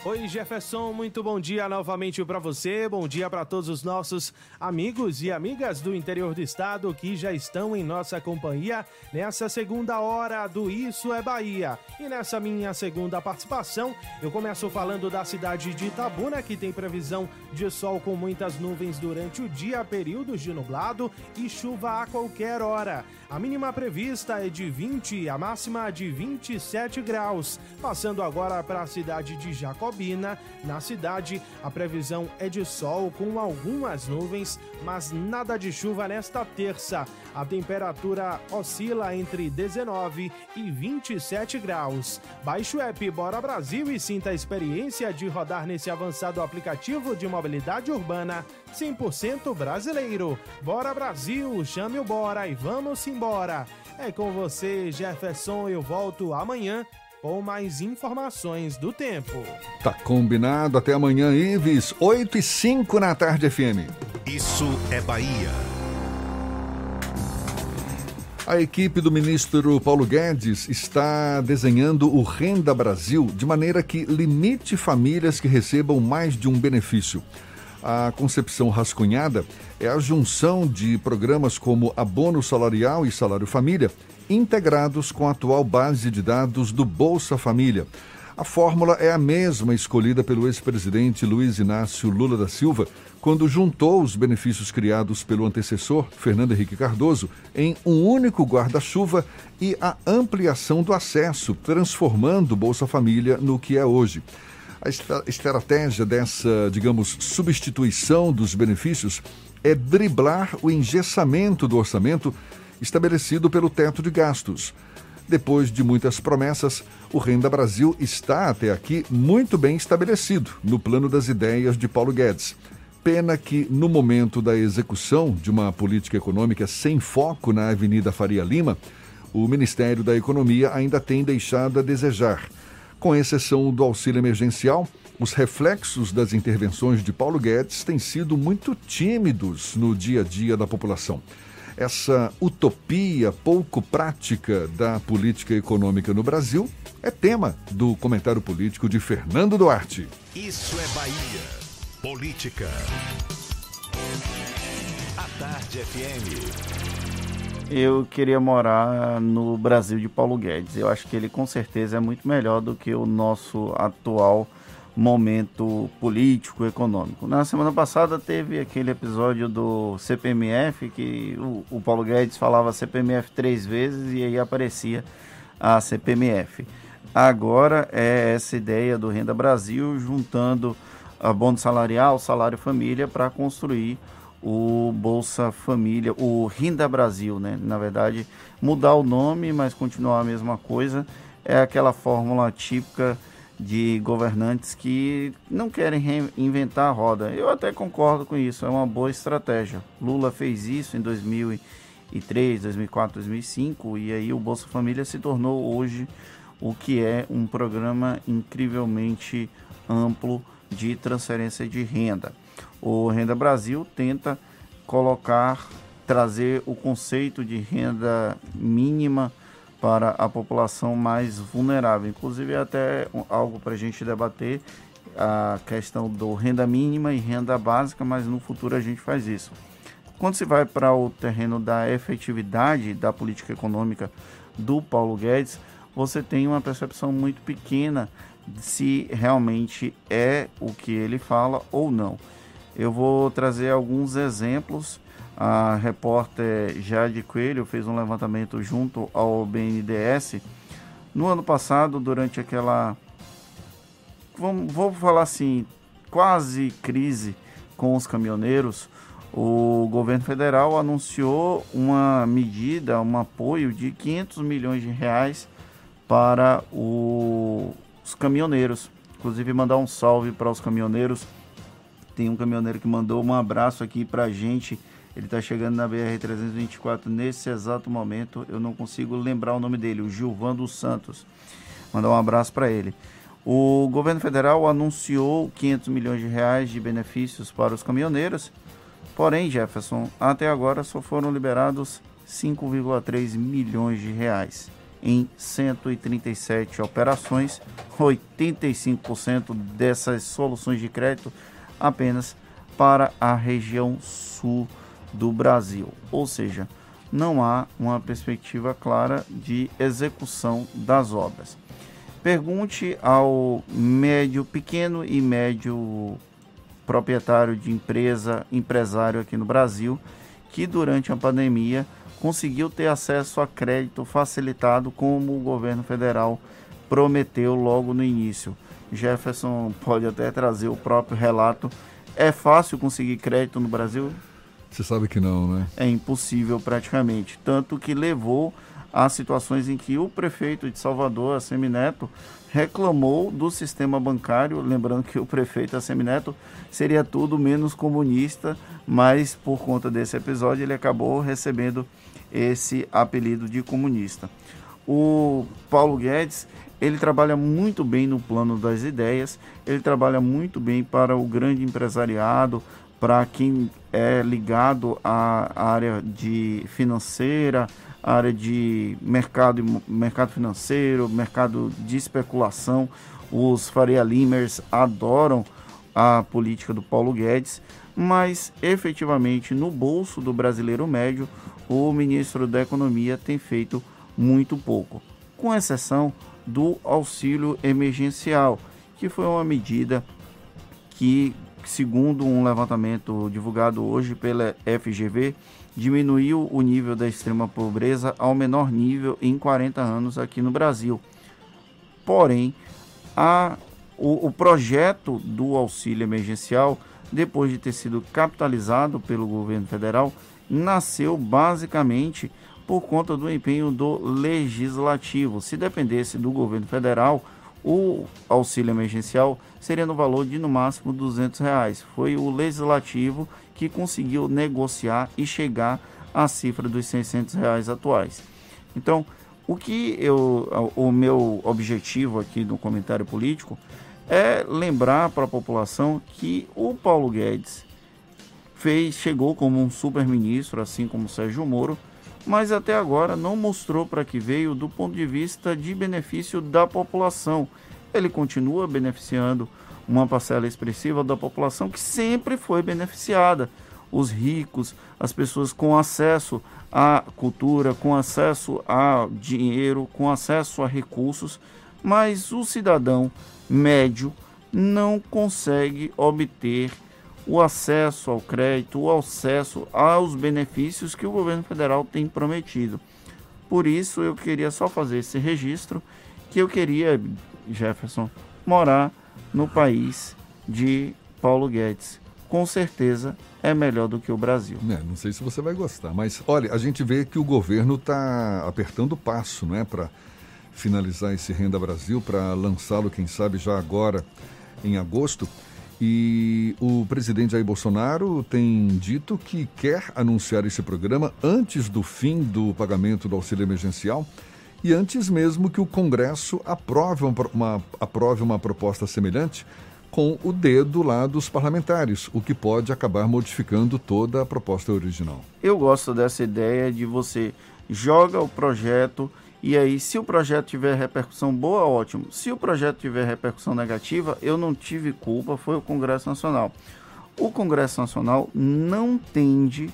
Oi, Jefferson, muito bom dia novamente para você. Bom dia para todos os nossos amigos e amigas do interior do estado que já estão em nossa companhia nessa segunda hora do Isso é Bahia. E nessa minha segunda participação, eu começo falando da cidade de Itabuna, que tem previsão de sol com muitas nuvens durante o dia, períodos de nublado e chuva a qualquer hora. A mínima prevista é de 20, a máxima de 27 graus. Passando agora para a cidade de Jacobina. Na cidade, a previsão é de sol com algumas nuvens, mas nada de chuva nesta terça. A temperatura oscila entre 19 e 27 graus. Baixe o app Bora Brasil e sinta a experiência de rodar nesse avançado aplicativo de mobilidade urbana 100% brasileiro. Bora Brasil, chame o Bora e vamos embora. É com você, Jefferson. Eu volto amanhã com mais informações do tempo. Tá combinado. Até amanhã, Ives. 8 e 5 na tarde, FM. Isso é Bahia. A equipe do ministro Paulo Guedes está desenhando o Renda Brasil de maneira que limite famílias que recebam mais de um benefício. A concepção rascunhada é a junção de programas como Abono Salarial e Salário Família, integrados com a atual base de dados do Bolsa Família. A fórmula é a mesma escolhida pelo ex-presidente Luiz Inácio Lula da Silva quando juntou os benefícios criados pelo antecessor, Fernando Henrique Cardoso, em um único guarda-chuva e a ampliação do acesso, transformando Bolsa Família no que é hoje. A estratégia dessa, digamos, substituição dos benefícios é driblar o engessamento do orçamento estabelecido pelo teto de gastos. Depois de muitas promessas, o Renda Brasil está até aqui muito bem estabelecido no plano das ideias de Paulo Guedes. Pena que, no momento da execução de uma política econômica sem foco na Avenida Faria Lima, o Ministério da Economia ainda tem deixado a desejar. Com exceção do auxílio emergencial, os reflexos das intervenções de Paulo Guedes têm sido muito tímidos no dia a dia da população. Essa utopia pouco prática da política econômica no Brasil é tema do comentário político de Fernando Duarte. Isso é Bahia. Política. A Tarde FM. Eu queria morar no Brasil de Paulo Guedes. Eu acho que ele com certeza é muito melhor do que o nosso atual momento político, econômico. Na semana passada teve aquele episódio do CPMF que o, o Paulo Guedes falava CPMF três vezes e aí aparecia a CPMF. Agora é essa ideia do Renda Brasil juntando abono salarial, salário família para construir o Bolsa Família, o Renda Brasil, né? Na verdade, mudar o nome, mas continuar a mesma coisa. É aquela fórmula típica de governantes que não querem reinventar a roda. Eu até concordo com isso, é uma boa estratégia. Lula fez isso em 2003, 2004, 2005 e aí o Bolsa Família se tornou hoje o que é um programa incrivelmente amplo de transferência de renda. O Renda Brasil tenta colocar, trazer o conceito de renda mínima para a população mais vulnerável. Inclusive, é até algo para a gente debater a questão do renda mínima e renda básica, mas no futuro a gente faz isso. Quando se vai para o terreno da efetividade da política econômica do Paulo Guedes, você tem uma percepção muito pequena se realmente é o que ele fala ou não. Eu vou trazer alguns exemplos. A repórter Jade Coelho fez um levantamento junto ao BNDES. No ano passado, durante aquela. Vamos, vou falar assim, quase crise com os caminhoneiros, o governo federal anunciou uma medida, um apoio de 500 milhões de reais para o, os caminhoneiros. Inclusive, mandar um salve para os caminhoneiros. Tem um caminhoneiro que mandou um abraço aqui para a gente. Ele está chegando na BR-324 nesse exato momento. Eu não consigo lembrar o nome dele, o Gilvan dos Santos. Mandar um abraço para ele. O governo federal anunciou 500 milhões de reais de benefícios para os caminhoneiros. Porém, Jefferson, até agora só foram liberados 5,3 milhões de reais em 137 operações, 85% dessas soluções de crédito apenas para a região sul do Brasil. Ou seja, não há uma perspectiva clara de execução das obras. Pergunte ao médio, pequeno e médio proprietário de empresa, empresário aqui no Brasil, que durante a pandemia conseguiu ter acesso a crédito facilitado como o governo federal prometeu logo no início. Jefferson pode até trazer o próprio relato. É fácil conseguir crédito no Brasil? Você sabe que não, né? É impossível praticamente. Tanto que levou a situações em que o prefeito de Salvador, Assemineto, reclamou do sistema bancário, lembrando que o prefeito Assemineto seria tudo menos comunista, mas por conta desse episódio ele acabou recebendo esse apelido de comunista. O Paulo Guedes, ele trabalha muito bem no plano das ideias, ele trabalha muito bem para o grande empresariado, para quem é ligado à área de financeira, área de mercado, mercado financeiro, mercado de especulação. Os Faria Limers adoram a política do Paulo Guedes, mas efetivamente no bolso do brasileiro médio, o ministro da Economia tem feito muito pouco, com exceção do auxílio emergencial, que foi uma medida que, segundo um levantamento divulgado hoje pela FGV, diminuiu o nível da extrema pobreza ao menor nível em 40 anos aqui no Brasil. Porém, a, o, o projeto do auxílio emergencial, depois de ter sido capitalizado pelo governo federal, nasceu basicamente por conta do empenho do legislativo. Se dependesse do governo federal, o auxílio emergencial seria no valor de no máximo 200 reais. Foi o legislativo que conseguiu negociar e chegar à cifra dos 600 reais atuais. Então, o que eu, o meu objetivo aqui no comentário político é lembrar para a população que o Paulo Guedes fez, chegou como um super-ministro, assim como Sérgio Moro, mas até agora não mostrou para que veio do ponto de vista de benefício da população. Ele continua beneficiando uma parcela expressiva da população que sempre foi beneficiada. Os ricos, as pessoas com acesso à cultura, com acesso a dinheiro, com acesso a recursos, mas o cidadão médio não consegue obter o acesso ao crédito, o acesso aos benefícios que o governo federal tem prometido. Por isso eu queria só fazer esse registro que eu queria, Jefferson, morar no país de Paulo Guedes. Com certeza é melhor do que o Brasil. É, não sei se você vai gostar, mas olha, a gente vê que o governo está apertando o passo, não é, para finalizar esse Renda Brasil, para lançá-lo, quem sabe, já agora em agosto. E o presidente Jair Bolsonaro tem dito que quer anunciar esse programa antes do fim do pagamento do auxílio emergencial e antes mesmo que o Congresso aprove uma, aprove uma proposta semelhante com o dedo lá dos parlamentares, o que pode acabar modificando toda a proposta original. Eu gosto dessa ideia de você joga o projeto e aí, se o projeto tiver repercussão boa, ótimo. Se o projeto tiver repercussão negativa, eu não tive culpa, foi o Congresso Nacional. O Congresso Nacional não tende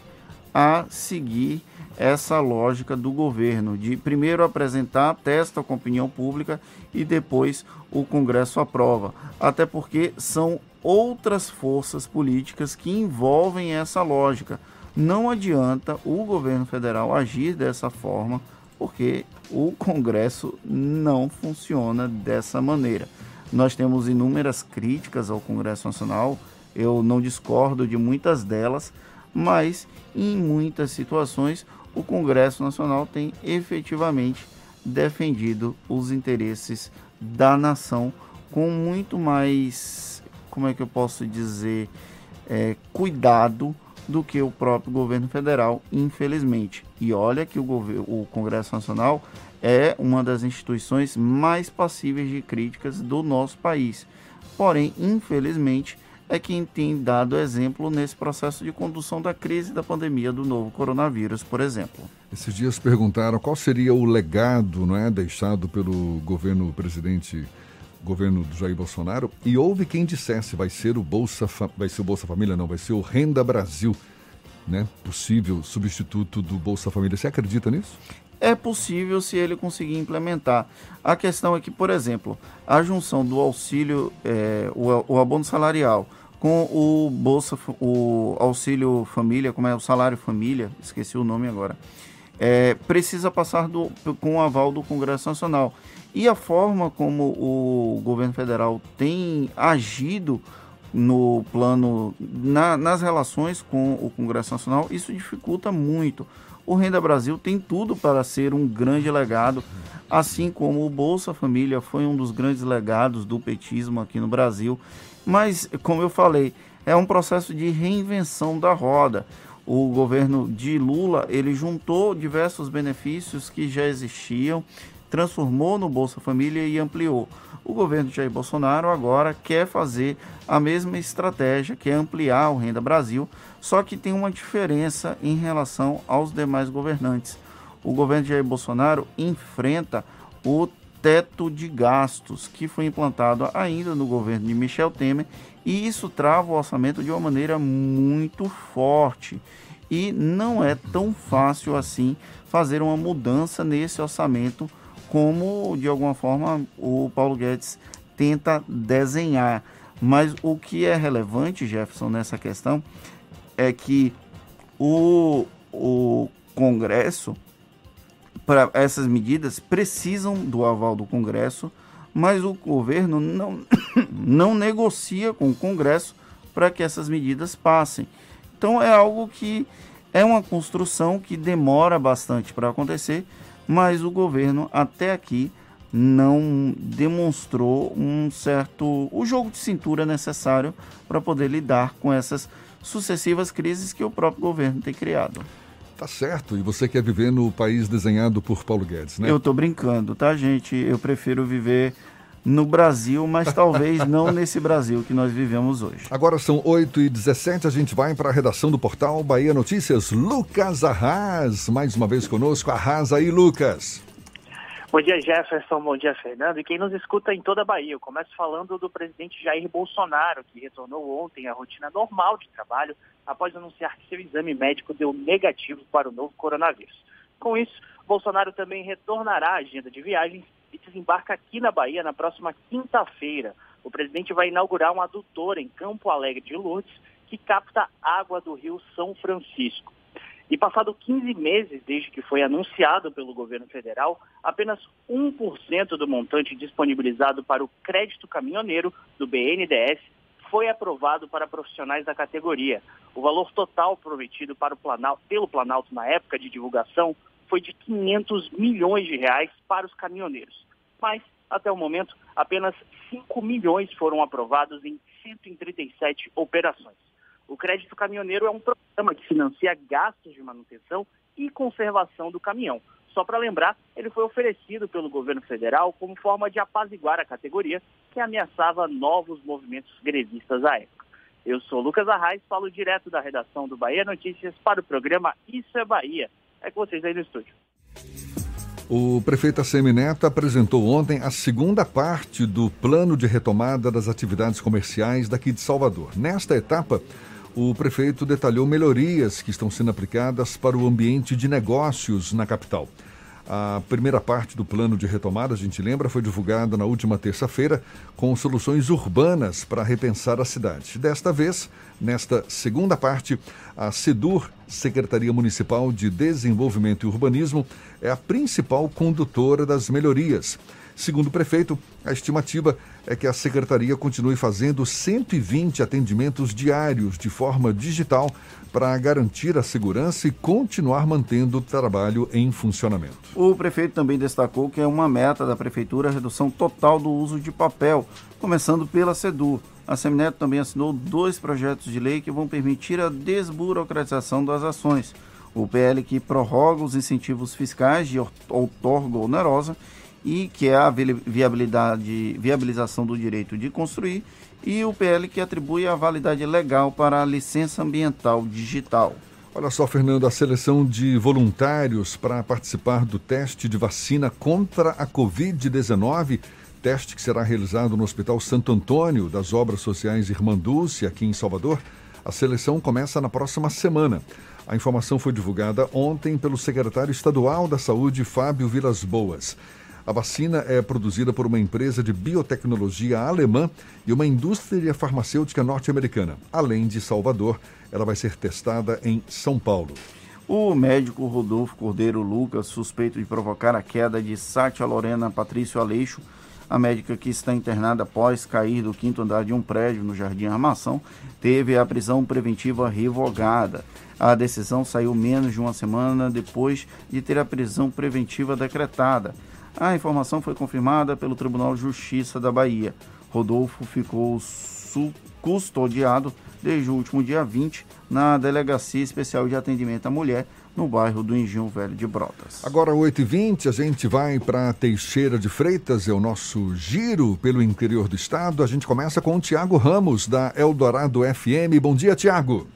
a seguir essa lógica do governo de primeiro apresentar, testa com opinião pública e depois o Congresso aprova. Até porque são outras forças políticas que envolvem essa lógica. Não adianta o governo federal agir dessa forma, porque o Congresso não funciona dessa maneira. Nós temos inúmeras críticas ao Congresso Nacional, eu não discordo de muitas delas, mas em muitas situações o Congresso Nacional tem efetivamente defendido os interesses da nação com muito mais, como é que eu posso dizer, é, cuidado do que o próprio governo federal, infelizmente. E olha que o, o Congresso Nacional é uma das instituições mais passíveis de críticas do nosso país. Porém, infelizmente, é quem tem dado exemplo nesse processo de condução da crise da pandemia do novo coronavírus, por exemplo. Esses dias perguntaram qual seria o legado não é, deixado pelo governo presidente, governo do Jair Bolsonaro, e houve quem dissesse vai ser o Bolsa, vai ser o Bolsa Família, não, vai ser o Renda Brasil, né? Possível substituto do Bolsa Família. Você acredita nisso? é possível se ele conseguir implementar. A questão é que, por exemplo, a junção do auxílio, é, o, o, abono salarial com o bolsa, o auxílio família, como é o salário família, esqueci o nome agora, é, precisa passar do, com o aval do Congresso Nacional. E a forma como o governo federal tem agido no plano, na, nas relações com o Congresso Nacional, isso dificulta muito. O Renda Brasil tem tudo para ser um grande legado, assim como o Bolsa Família foi um dos grandes legados do petismo aqui no Brasil. Mas, como eu falei, é um processo de reinvenção da roda. O governo de Lula, ele juntou diversos benefícios que já existiam, transformou no Bolsa Família e ampliou. O governo Jair Bolsonaro agora quer fazer a mesma estratégia, que é ampliar o Renda Brasil, só que tem uma diferença em relação aos demais governantes. O governo Jair Bolsonaro enfrenta o teto de gastos que foi implantado ainda no governo de Michel Temer e isso trava o orçamento de uma maneira muito forte. E não é tão fácil assim fazer uma mudança nesse orçamento como de alguma forma o Paulo Guedes tenta desenhar. Mas o que é relevante, Jefferson, nessa questão é que o, o Congresso, para essas medidas, precisam do aval do Congresso, mas o governo não, não negocia com o Congresso para que essas medidas passem. Então é algo que é uma construção que demora bastante para acontecer mas o governo até aqui não demonstrou um certo o jogo de cintura necessário para poder lidar com essas sucessivas crises que o próprio governo tem criado. Tá certo. E você quer viver no país desenhado por Paulo Guedes, né? Eu tô brincando, tá, gente? Eu prefiro viver no Brasil, mas talvez não nesse Brasil que nós vivemos hoje. Agora são 8h17, a gente vai para a redação do portal Bahia Notícias. Lucas Arras, mais uma vez conosco. Arrasa aí, Lucas. Bom dia, Jefferson. Bom dia, Fernando. E quem nos escuta em toda a Bahia. Eu começo falando do presidente Jair Bolsonaro, que retornou ontem à rotina normal de trabalho após anunciar que seu exame médico deu negativo para o novo coronavírus. Com isso, Bolsonaro também retornará à agenda de viagens e desembarca aqui na Bahia na próxima quinta-feira. O presidente vai inaugurar um adutor em Campo Alegre de Lourdes que capta água do rio São Francisco. E passado 15 meses desde que foi anunciado pelo governo federal, apenas 1% do montante disponibilizado para o crédito caminhoneiro do BNDES foi aprovado para profissionais da categoria. O valor total prometido para o pelo Planalto na época de divulgação foi de 500 milhões de reais para os caminhoneiros. Mas, até o momento, apenas 5 milhões foram aprovados em 137 operações. O crédito caminhoneiro é um programa que financia gastos de manutenção e conservação do caminhão. Só para lembrar, ele foi oferecido pelo governo federal como forma de apaziguar a categoria que ameaçava novos movimentos grevistas à época. Eu sou Lucas Arraes, falo direto da redação do Bahia Notícias para o programa Isso é Bahia é com vocês aí no estúdio. O prefeito Assemi Neto apresentou ontem a segunda parte do plano de retomada das atividades comerciais daqui de Salvador. Nesta etapa, o prefeito detalhou melhorias que estão sendo aplicadas para o ambiente de negócios na capital. A primeira parte do plano de retomada, a gente lembra, foi divulgada na última terça-feira com soluções urbanas para repensar a cidade. Desta vez, nesta segunda parte, a SEDUR, Secretaria Municipal de Desenvolvimento e Urbanismo, é a principal condutora das melhorias. Segundo o prefeito, a estimativa é que a secretaria continue fazendo 120 atendimentos diários de forma digital para garantir a segurança e continuar mantendo o trabalho em funcionamento. O prefeito também destacou que é uma meta da prefeitura a redução total do uso de papel, começando pela SEDU. A Semineto também assinou dois projetos de lei que vão permitir a desburocratização das ações. O PL que prorroga os incentivos fiscais de outorga onerosa e que é a viabilidade, viabilização do direito de construir e o PL que atribui a validade legal para a licença ambiental digital. Olha só, Fernando, a seleção de voluntários para participar do teste de vacina contra a Covid-19, teste que será realizado no Hospital Santo Antônio das Obras Sociais Irmã Dulce, aqui em Salvador. A seleção começa na próxima semana. A informação foi divulgada ontem pelo secretário estadual da Saúde, Fábio Vilas Boas. A vacina é produzida por uma empresa de biotecnologia alemã e uma indústria farmacêutica norte-americana. Além de Salvador, ela vai ser testada em São Paulo. O médico Rodolfo Cordeiro Lucas, suspeito de provocar a queda de Sátia Lorena Patrício Aleixo, a médica que está internada após cair do quinto andar de um prédio no Jardim Armação, teve a prisão preventiva revogada. A decisão saiu menos de uma semana depois de ter a prisão preventiva decretada. A informação foi confirmada pelo Tribunal de Justiça da Bahia. Rodolfo ficou custodiado desde o último dia 20 na Delegacia Especial de Atendimento à Mulher, no bairro do Engenho Velho de Brotas. Agora, 8h20, a gente vai para Teixeira de Freitas, é o nosso giro pelo interior do estado. A gente começa com o Tiago Ramos, da Eldorado FM. Bom dia, Tiago.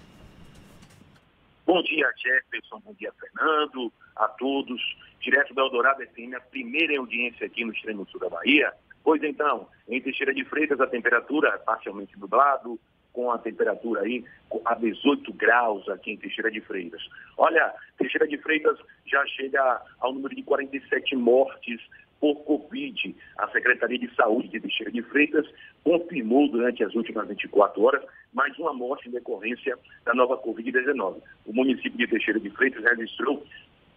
Bom dia, Jefferson. Bom dia, Fernando. A todos direto da Eldorado FM, a primeira audiência aqui no extremo sul da Bahia. Pois então, em Teixeira de Freitas a temperatura é parcialmente nublado, com a temperatura aí a 18 graus aqui em Teixeira de Freitas. Olha, Teixeira de Freitas já chega ao número de 47 mortes por Covid. A Secretaria de Saúde de Teixeira de Freitas confirmou durante as últimas 24 horas mais uma morte em decorrência da nova Covid-19. O município de Teixeira de Freitas registrou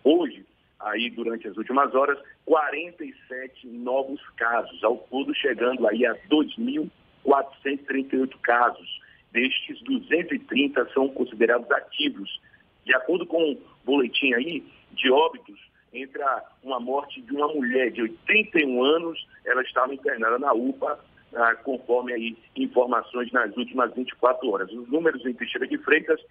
hoje aí durante as últimas horas 47 novos casos, ao todo chegando aí a 2.438 casos. Destes, 230 são considerados ativos. De acordo com o boletim aí de óbitos, entra uma morte de uma mulher de 81 anos, ela estava internada na UPA, ah, conforme aí informações nas últimas 24 horas. Os números em Teixeira de Freitas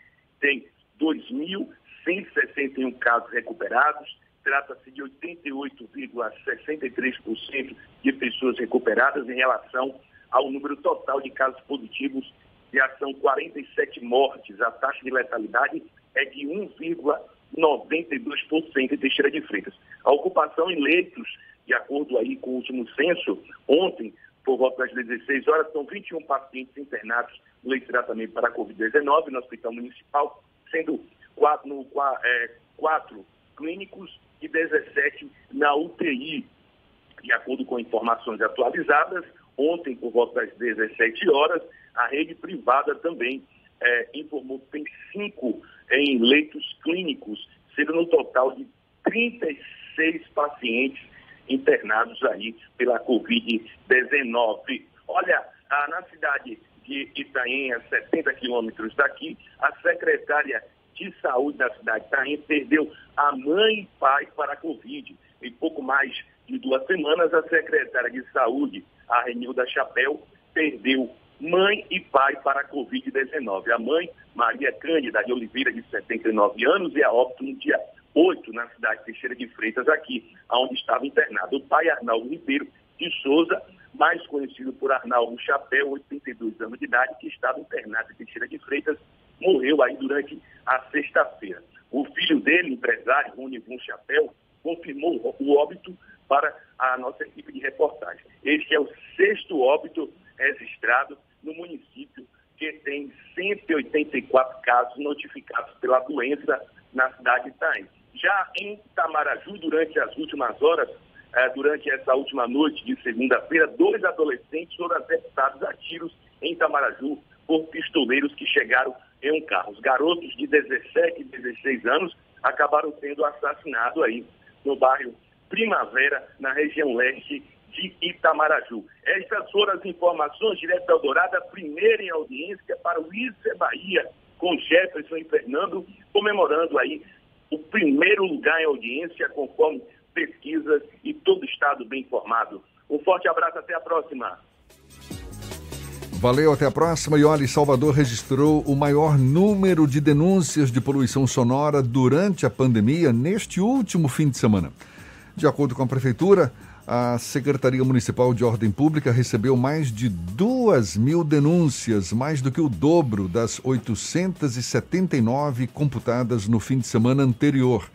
têm 2.161 casos recuperados, trata-se de 88,63% de pessoas recuperadas em relação ao número total de casos positivos. Já são 47 mortes. A taxa de letalidade é de 1,92% em Teixeira de Freitas. A ocupação em leitos, de acordo aí com o último censo, ontem, por volta das 16 horas, são 21 pacientes internados no leito de tratamento para a Covid-19 no Hospital Municipal, sendo quatro, no, é, quatro clínicos e 17 na UTI. De acordo com informações atualizadas, ontem, por volta das 17 horas, a rede privada também é, informou que tem cinco em leitos clínicos, sendo no total de 36 pacientes internados aí pela Covid-19. Olha, na cidade de Itaém, a 70 quilômetros daqui, a secretária de saúde da cidade de Itaém perdeu a mãe e pai para a Covid. Em pouco mais de duas semanas, a secretária de saúde, a Renilda Chapéu, perdeu mãe e pai para a Covid-19. A mãe, Maria Cândida de Oliveira, de 79 anos, e a óbito no dia 8, na cidade de Teixeira de Freitas, aqui, onde estava internado. O pai, Arnaldo Ribeiro de Souza, mais conhecido por Arnaldo Chapéu, 82 anos de idade, que estava internado em Teixeira de Freitas, morreu aí durante a sexta-feira. O filho dele, empresário, Von Chapéu, confirmou o óbito para a nossa equipe de reportagem. Este é o sexto óbito registrado no município que tem 184 casos notificados pela doença na cidade de Itaim. Já em Tamaraju, durante as últimas horas, eh, durante essa última noite de segunda-feira, dois adolescentes foram acertados a tiros em Tamaraju por pistoleiros que chegaram em um carro. Os garotos de 17 e 16 anos acabaram sendo assassinados aí no bairro Primavera, na região leste de Itamaraju. Essas foram as informações direto da Eldorado, a primeira em audiência para o é Bahia, com Jefferson e Fernando, comemorando aí o primeiro lugar em audiência, conforme pesquisas e todo o Estado bem informado. Um forte abraço, até a próxima. Valeu, até a próxima. E olha, Salvador registrou o maior número de denúncias de poluição sonora durante a pandemia neste último fim de semana. De acordo com a Prefeitura, a Secretaria Municipal de Ordem Pública recebeu mais de duas mil denúncias, mais do que o dobro das 879 computadas no fim de semana anterior.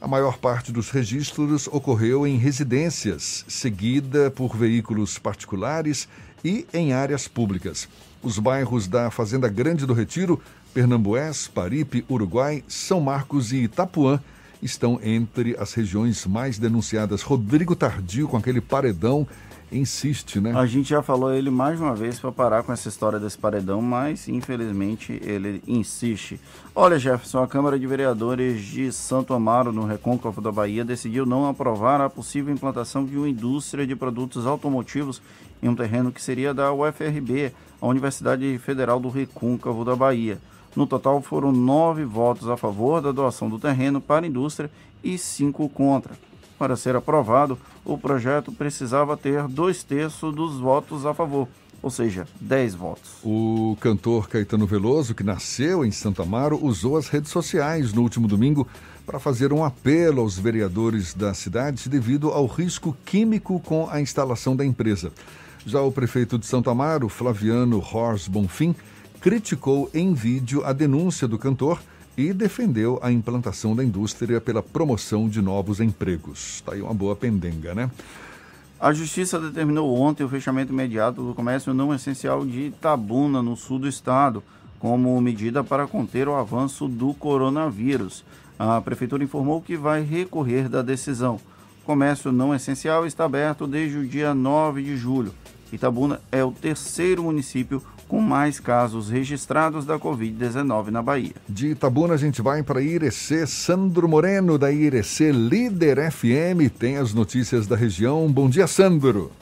A maior parte dos registros ocorreu em residências, seguida por veículos particulares e em áreas públicas. Os bairros da Fazenda Grande do Retiro, Pernambués, Paripe, Uruguai, São Marcos e Itapuã estão entre as regiões mais denunciadas. Rodrigo Tardio, com aquele paredão, insiste, né? A gente já falou ele mais uma vez para parar com essa história desse paredão, mas infelizmente ele insiste. Olha, Jefferson, a Câmara de Vereadores de Santo Amaro, no Recôncavo da Bahia, decidiu não aprovar a possível implantação de uma indústria de produtos automotivos em um terreno que seria da UFRB, a Universidade Federal do Recôncavo da Bahia. No total, foram nove votos a favor da doação do terreno para a indústria e cinco contra. Para ser aprovado, o projeto precisava ter dois terços dos votos a favor, ou seja, dez votos. O cantor Caetano Veloso, que nasceu em Santa Amaro, usou as redes sociais no último domingo para fazer um apelo aos vereadores da cidade devido ao risco químico com a instalação da empresa. Já o prefeito de Santa Amaro, Flaviano Hors Bonfim, criticou em vídeo a denúncia do cantor e defendeu a implantação da indústria pela promoção de novos empregos. Está aí uma boa pendenga, né? A Justiça determinou ontem o fechamento imediato do comércio não essencial de Itabuna, no sul do estado, como medida para conter o avanço do coronavírus. A Prefeitura informou que vai recorrer da decisão. Comércio não essencial está aberto desde o dia 9 de julho. Itabuna é o terceiro município com mais casos registrados da Covid-19 na Bahia. De Itabuna a gente vai para Irecê. Sandro Moreno, da Irecê Líder FM, tem as notícias da região. Bom dia, Sandro.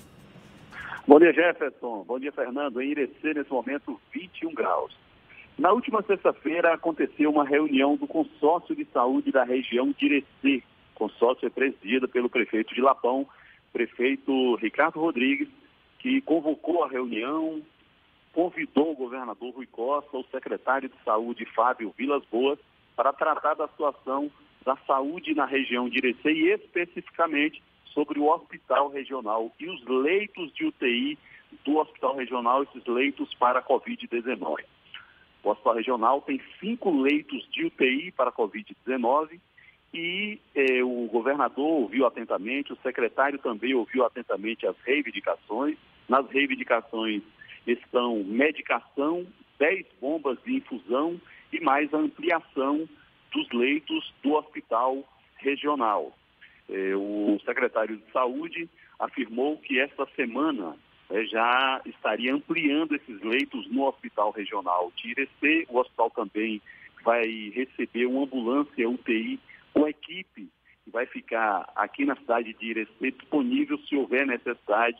Bom dia, Jefferson. Bom dia, Fernando. Em Irecê, nesse momento, 21 graus. Na última sexta-feira aconteceu uma reunião do consórcio de saúde da região de Irecê. Consórcio é presidido pelo prefeito de Lapão, prefeito Ricardo Rodrigues, que convocou a reunião, convidou o governador Rui Costa, o secretário de saúde Fábio Vilas Boas, para tratar da situação da saúde na região de Irecê e especificamente sobre o hospital regional e os leitos de UTI do hospital regional, esses leitos para a Covid-19. O hospital regional tem cinco leitos de UTI para a Covid-19 e eh, o governador ouviu atentamente, o secretário também ouviu atentamente as reivindicações. Nas reivindicações estão medicação, 10 bombas de infusão e mais a ampliação dos leitos do hospital regional. Eh, o secretário de Saúde afirmou que esta semana eh, já estaria ampliando esses leitos no hospital regional de Irecê. O hospital também vai receber uma ambulância UTI com equipe que vai ficar aqui na cidade de Irecê disponível se houver necessidade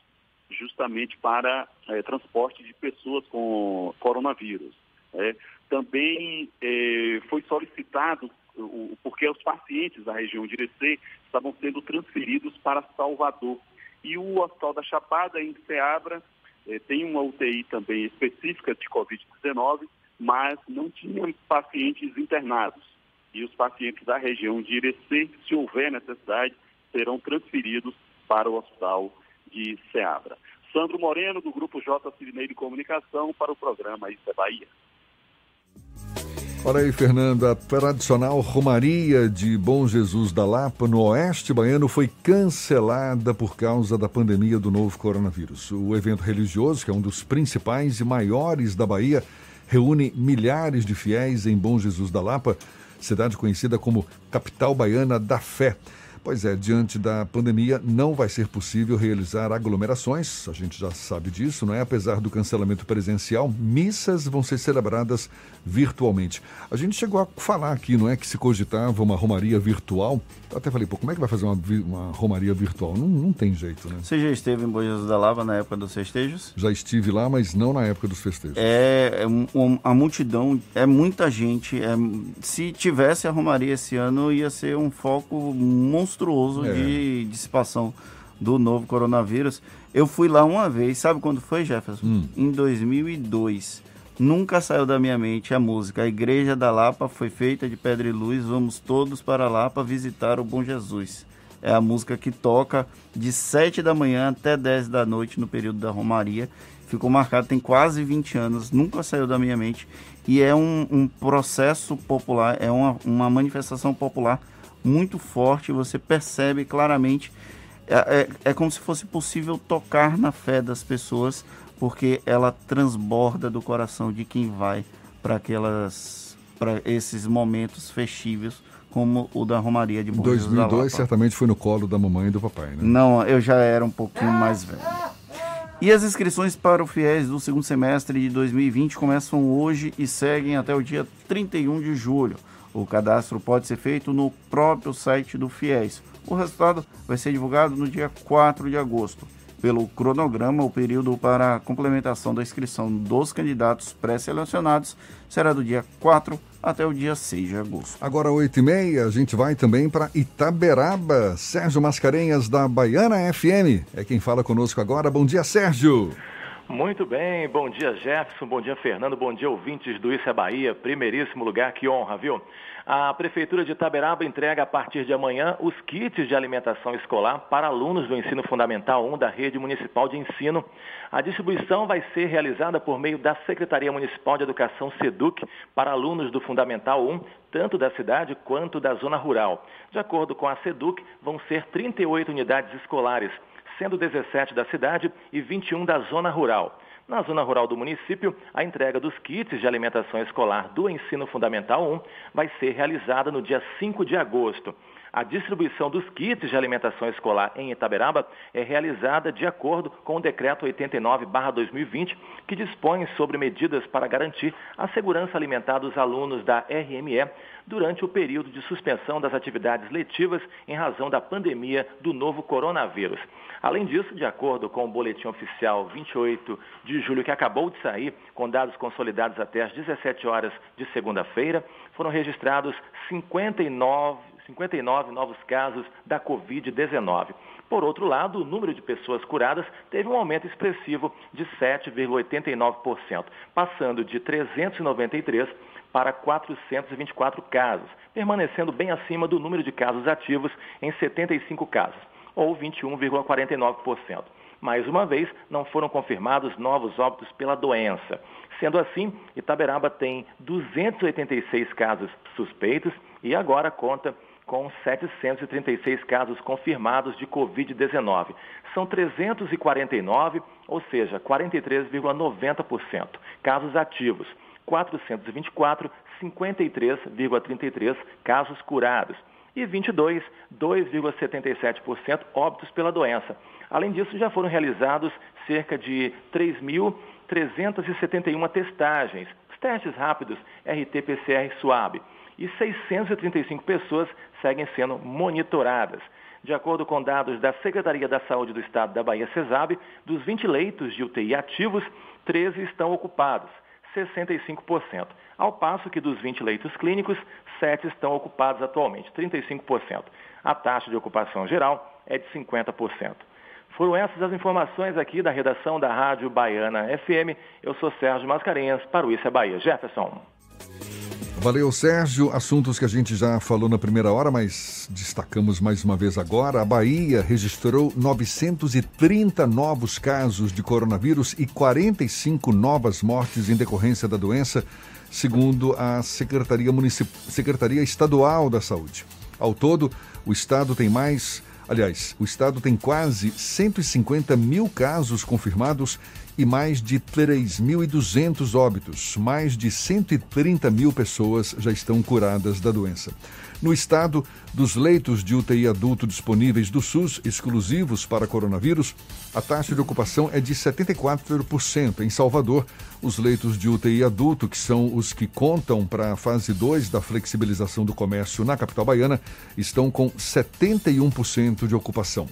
justamente para é, transporte de pessoas com coronavírus. É. Também é, foi solicitado, o, porque os pacientes da região de Irecê estavam sendo transferidos para Salvador. E o Hospital da Chapada, em Ceabra, é, tem uma UTI também específica de Covid-19, mas não tinha pacientes internados. E os pacientes da região de Irecê, se houver necessidade, serão transferidos para o Hospital de Ceabra. Sandro Moreno, do Grupo J. Cirinei de Comunicação, para o programa Isso é Bahia. Olha aí, Fernanda, a tradicional Romaria de Bom Jesus da Lapa, no Oeste Baiano, foi cancelada por causa da pandemia do novo coronavírus. O evento religioso, que é um dos principais e maiores da Bahia, reúne milhares de fiéis em Bom Jesus da Lapa, cidade conhecida como capital baiana da fé. Pois é, diante da pandemia, não vai ser possível realizar aglomerações, a gente já sabe disso, não é? Apesar do cancelamento presencial, missas vão ser celebradas virtualmente. A gente chegou a falar aqui, não é? Que se cogitava uma romaria virtual. Eu até falei, pô, como é que vai fazer uma, uma romaria virtual? Não, não tem jeito, né? Você já esteve em Bom Jesus da Lava na época dos festejos? Já estive lá, mas não na época dos festejos. É, é um, a multidão, é muita gente. É, se tivesse a romaria esse ano, ia ser um foco monstruoso é. de dissipação do novo coronavírus. Eu fui lá uma vez, sabe quando foi, Jefferson? Hum. Em 2002. Nunca saiu da minha mente a música. A Igreja da Lapa foi feita de pedra e luz. Vamos todos para Lapa visitar o Bom Jesus. É a música que toca de 7 da manhã até 10 da noite no período da Romaria. Ficou marcado, tem quase 20 anos, nunca saiu da minha mente. E é um, um processo popular, é uma, uma manifestação popular muito forte. Você percebe claramente. É, é, é como se fosse possível tocar na fé das pessoas porque ela transborda do coração de quem vai para aquelas para esses momentos festivos como o da Romaria de Bom 2002 certamente foi no colo da mamãe e do papai, né? Não, eu já era um pouquinho mais velho. E as inscrições para o FIES do segundo semestre de 2020 começam hoje e seguem até o dia 31 de julho. O cadastro pode ser feito no próprio site do FIES. O resultado vai ser divulgado no dia 4 de agosto. Pelo cronograma, o período para a complementação da inscrição dos candidatos pré-selecionados será do dia 4 até o dia 6 de agosto. Agora, 8 e meia, a gente vai também para Itaberaba. Sérgio Mascarenhas, da Baiana FM, é quem fala conosco agora. Bom dia, Sérgio. Muito bem, bom dia Jefferson, bom dia Fernando, bom dia ouvintes do Isso é Bahia, primeiríssimo lugar, que honra, viu? A Prefeitura de Itaberaba entrega a partir de amanhã os kits de alimentação escolar para alunos do ensino fundamental 1 da rede municipal de ensino. A distribuição vai ser realizada por meio da Secretaria Municipal de Educação SEDUC para alunos do Fundamental 1, tanto da cidade quanto da zona rural. De acordo com a SEDUC, vão ser 38 unidades escolares, sendo 17 da cidade e 21 da zona rural. Na zona rural do município, a entrega dos kits de alimentação escolar do ensino fundamental 1 vai ser realizada no dia 5 de agosto. A distribuição dos kits de alimentação escolar em Itaberaba é realizada de acordo com o decreto 89/2020, que dispõe sobre medidas para garantir a segurança alimentar dos alunos da RME durante o período de suspensão das atividades letivas em razão da pandemia do novo coronavírus. Além disso, de acordo com o boletim oficial 28 de julho, que acabou de sair, com dados consolidados até às 17 horas de segunda-feira, foram registrados 59, 59 novos casos da Covid-19. Por outro lado, o número de pessoas curadas teve um aumento expressivo de 7,89%, passando de 393 para 424 casos, permanecendo bem acima do número de casos ativos em 75 casos ou 21,49%. Mais uma vez, não foram confirmados novos óbitos pela doença. Sendo assim, Itaberaba tem 286 casos suspeitos e agora conta com 736 casos confirmados de Covid-19. São 349, ou seja, 43,90% casos ativos. 424, 53,33 casos curados e 22, 2,77% óbitos pela doença. Além disso, já foram realizados cerca de 3.371 testagens, testes rápidos RT-PCR SWAB, e 635 pessoas seguem sendo monitoradas. De acordo com dados da Secretaria da Saúde do Estado da Bahia, CESAB, dos 20 leitos de UTI ativos, 13 estão ocupados. 65%, ao passo que dos 20 leitos clínicos, 7 estão ocupados atualmente, 35%. A taxa de ocupação geral é de 50%. Foram essas as informações aqui da redação da Rádio Baiana FM. Eu sou Sérgio Mascarenhas, para o Isso é Bahia. Jefferson. Valeu, Sérgio. Assuntos que a gente já falou na primeira hora, mas destacamos mais uma vez agora. A Bahia registrou 930 novos casos de coronavírus e 45 novas mortes em decorrência da doença, segundo a Secretaria, Municip... Secretaria Estadual da Saúde. Ao todo, o estado tem mais. Aliás, o estado tem quase 150 mil casos confirmados e mais de 3.200 óbitos. Mais de 130 mil pessoas já estão curadas da doença. No estado, dos leitos de UTI adulto disponíveis do SUS, exclusivos para coronavírus, a taxa de ocupação é de 74%. Em Salvador, os leitos de UTI adulto, que são os que contam para a fase 2 da flexibilização do comércio na capital baiana, estão com 71% de ocupação.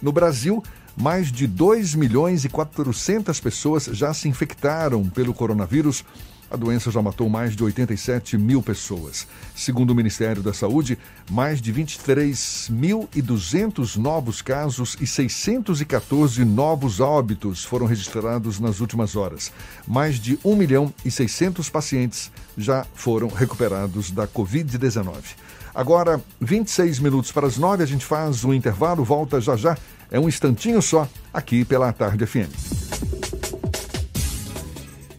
No Brasil, mais de 2 milhões e 400 pessoas já se infectaram pelo coronavírus. A doença já matou mais de 87 mil pessoas. Segundo o Ministério da Saúde, mais de 23.200 novos casos e 614 novos óbitos foram registrados nas últimas horas. Mais de 1 milhão e 600 pacientes já foram recuperados da Covid-19. Agora, 26 minutos para as 9, a gente faz um intervalo, volta já já é um instantinho só aqui pela Tarde FM.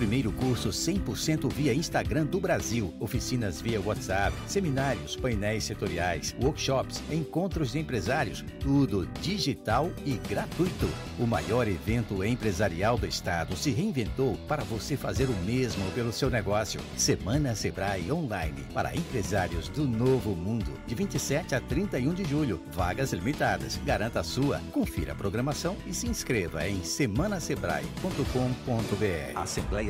Primeiro curso 100% via Instagram do Brasil. Oficinas via WhatsApp, seminários, painéis setoriais, workshops, encontros de empresários. Tudo digital e gratuito. O maior evento empresarial do estado se reinventou para você fazer o mesmo pelo seu negócio. Semana Sebrae Online para empresários do novo mundo. De 27 a 31 de julho. Vagas limitadas. Garanta a sua. Confira a programação e se inscreva em semanasebrae.com.br. Assembleia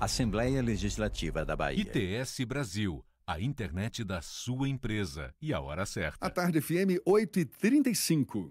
Assembleia Legislativa da Bahia. ITS Brasil, a internet da sua empresa e a hora certa. A tarde FM 8h35.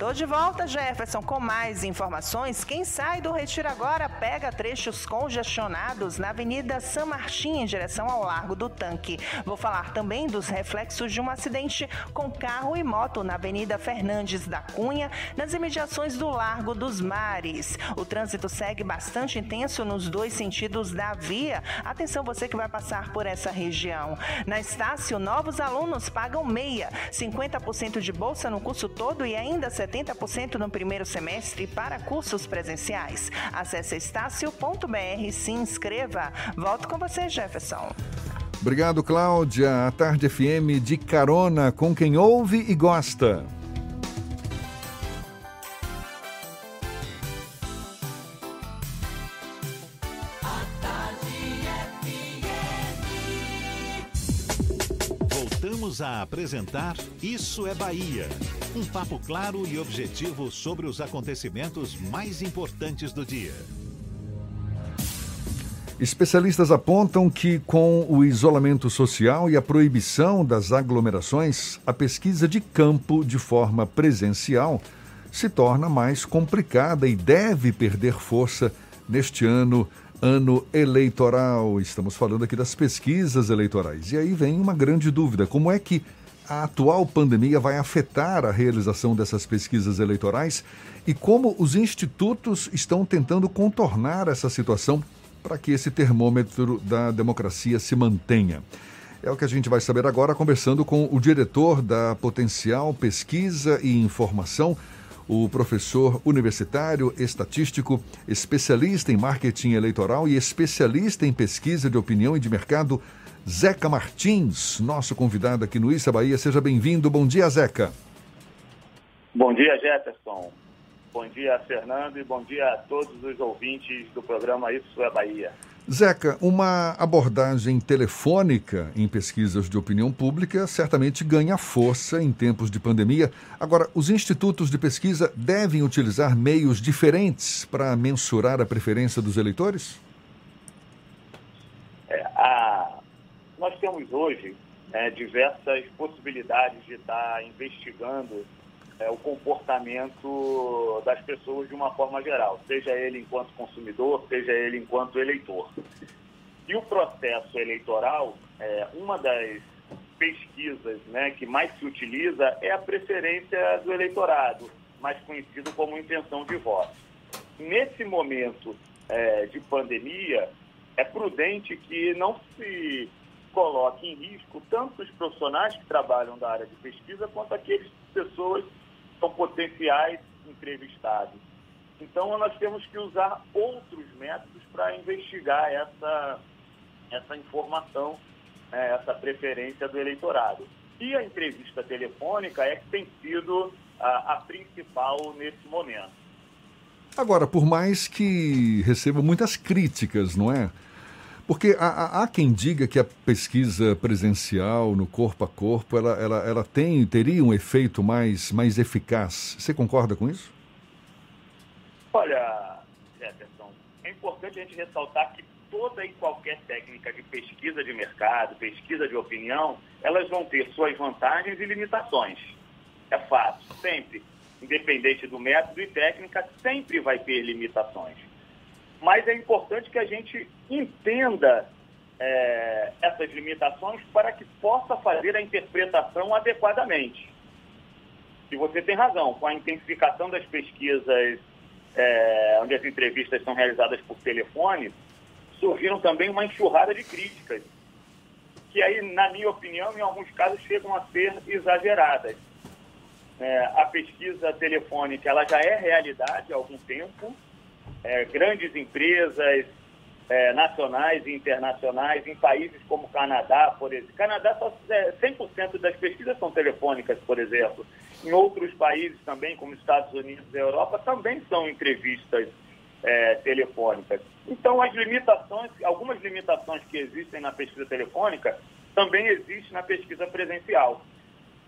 Tô de volta, Jefferson, com mais informações. Quem sai do Retiro agora pega trechos congestionados na Avenida San Martin em direção ao Largo do Tanque. Vou falar também dos reflexos de um acidente com carro e moto na Avenida Fernandes da Cunha, nas imediações do Largo dos Mares. O trânsito segue bastante intenso nos dois sentidos da via. Atenção você que vai passar por essa região. Na Estácio, novos alunos pagam meia, 50% de bolsa no curso todo e ainda 70% no primeiro semestre para cursos presenciais. Acesse estácio.br e se inscreva. Volto com você, Jefferson. Obrigado, Cláudia. A Tarde FM de carona com quem ouve e gosta. A apresentar Isso é Bahia. Um papo claro e objetivo sobre os acontecimentos mais importantes do dia. Especialistas apontam que, com o isolamento social e a proibição das aglomerações, a pesquisa de campo de forma presencial se torna mais complicada e deve perder força neste ano ano eleitoral. Estamos falando aqui das pesquisas eleitorais. E aí vem uma grande dúvida: como é que a atual pandemia vai afetar a realização dessas pesquisas eleitorais e como os institutos estão tentando contornar essa situação para que esse termômetro da democracia se mantenha. É o que a gente vai saber agora, conversando com o diretor da Potencial Pesquisa e Informação, o professor universitário, estatístico, especialista em marketing eleitoral e especialista em pesquisa de opinião e de mercado, Zeca Martins, nosso convidado aqui no Issa Bahia. Seja bem-vindo. Bom dia, Zeca. Bom dia, Jefferson. Bom dia, Fernando, e bom dia a todos os ouvintes do programa Isso é Bahia. Zeca, uma abordagem telefônica em pesquisas de opinião pública certamente ganha força em tempos de pandemia. Agora, os institutos de pesquisa devem utilizar meios diferentes para mensurar a preferência dos eleitores? É, a... Nós temos hoje é, diversas possibilidades de estar investigando é, o comportamento das pessoas de uma forma geral, seja ele enquanto consumidor, seja ele enquanto eleitor. E o processo eleitoral, é, uma das pesquisas né, que mais se utiliza é a preferência do eleitorado, mais conhecido como intenção de voto. Nesse momento é, de pandemia, é prudente que não se coloque em risco tanto os profissionais que trabalham da área de pesquisa quanto aqueles pessoas são potenciais entrevistados. Então, nós temos que usar outros métodos para investigar essa, essa informação, né, essa preferência do eleitorado. E a entrevista telefônica é que tem sido a, a principal nesse momento. Agora, por mais que receba muitas críticas, não é? Porque há, há, quem diga que a pesquisa presencial no corpo a corpo ela, ela, ela tem, teria um efeito mais, mais eficaz. Você concorda com isso? Olha, Jefferson, é importante a gente ressaltar que toda e qualquer técnica de pesquisa de mercado, pesquisa de opinião, elas vão ter suas vantagens e limitações. É fato, sempre. Independente do método e técnica, sempre vai ter limitações mas é importante que a gente entenda é, essas limitações para que possa fazer a interpretação adequadamente. E você tem razão, com a intensificação das pesquisas, é, onde as entrevistas são realizadas por telefone, surgiram também uma enxurrada de críticas, que aí, na minha opinião, em alguns casos chegam a ser exageradas. É, a pesquisa telefônica ela já é realidade há algum tempo, é, grandes empresas é, nacionais e internacionais em países como Canadá, por exemplo. Canadá, só, é, 100% das pesquisas são telefônicas, por exemplo. Em outros países também, como Estados Unidos e Europa, também são entrevistas é, telefônicas. Então, as limitações, algumas limitações que existem na pesquisa telefônica, também existem na pesquisa presencial.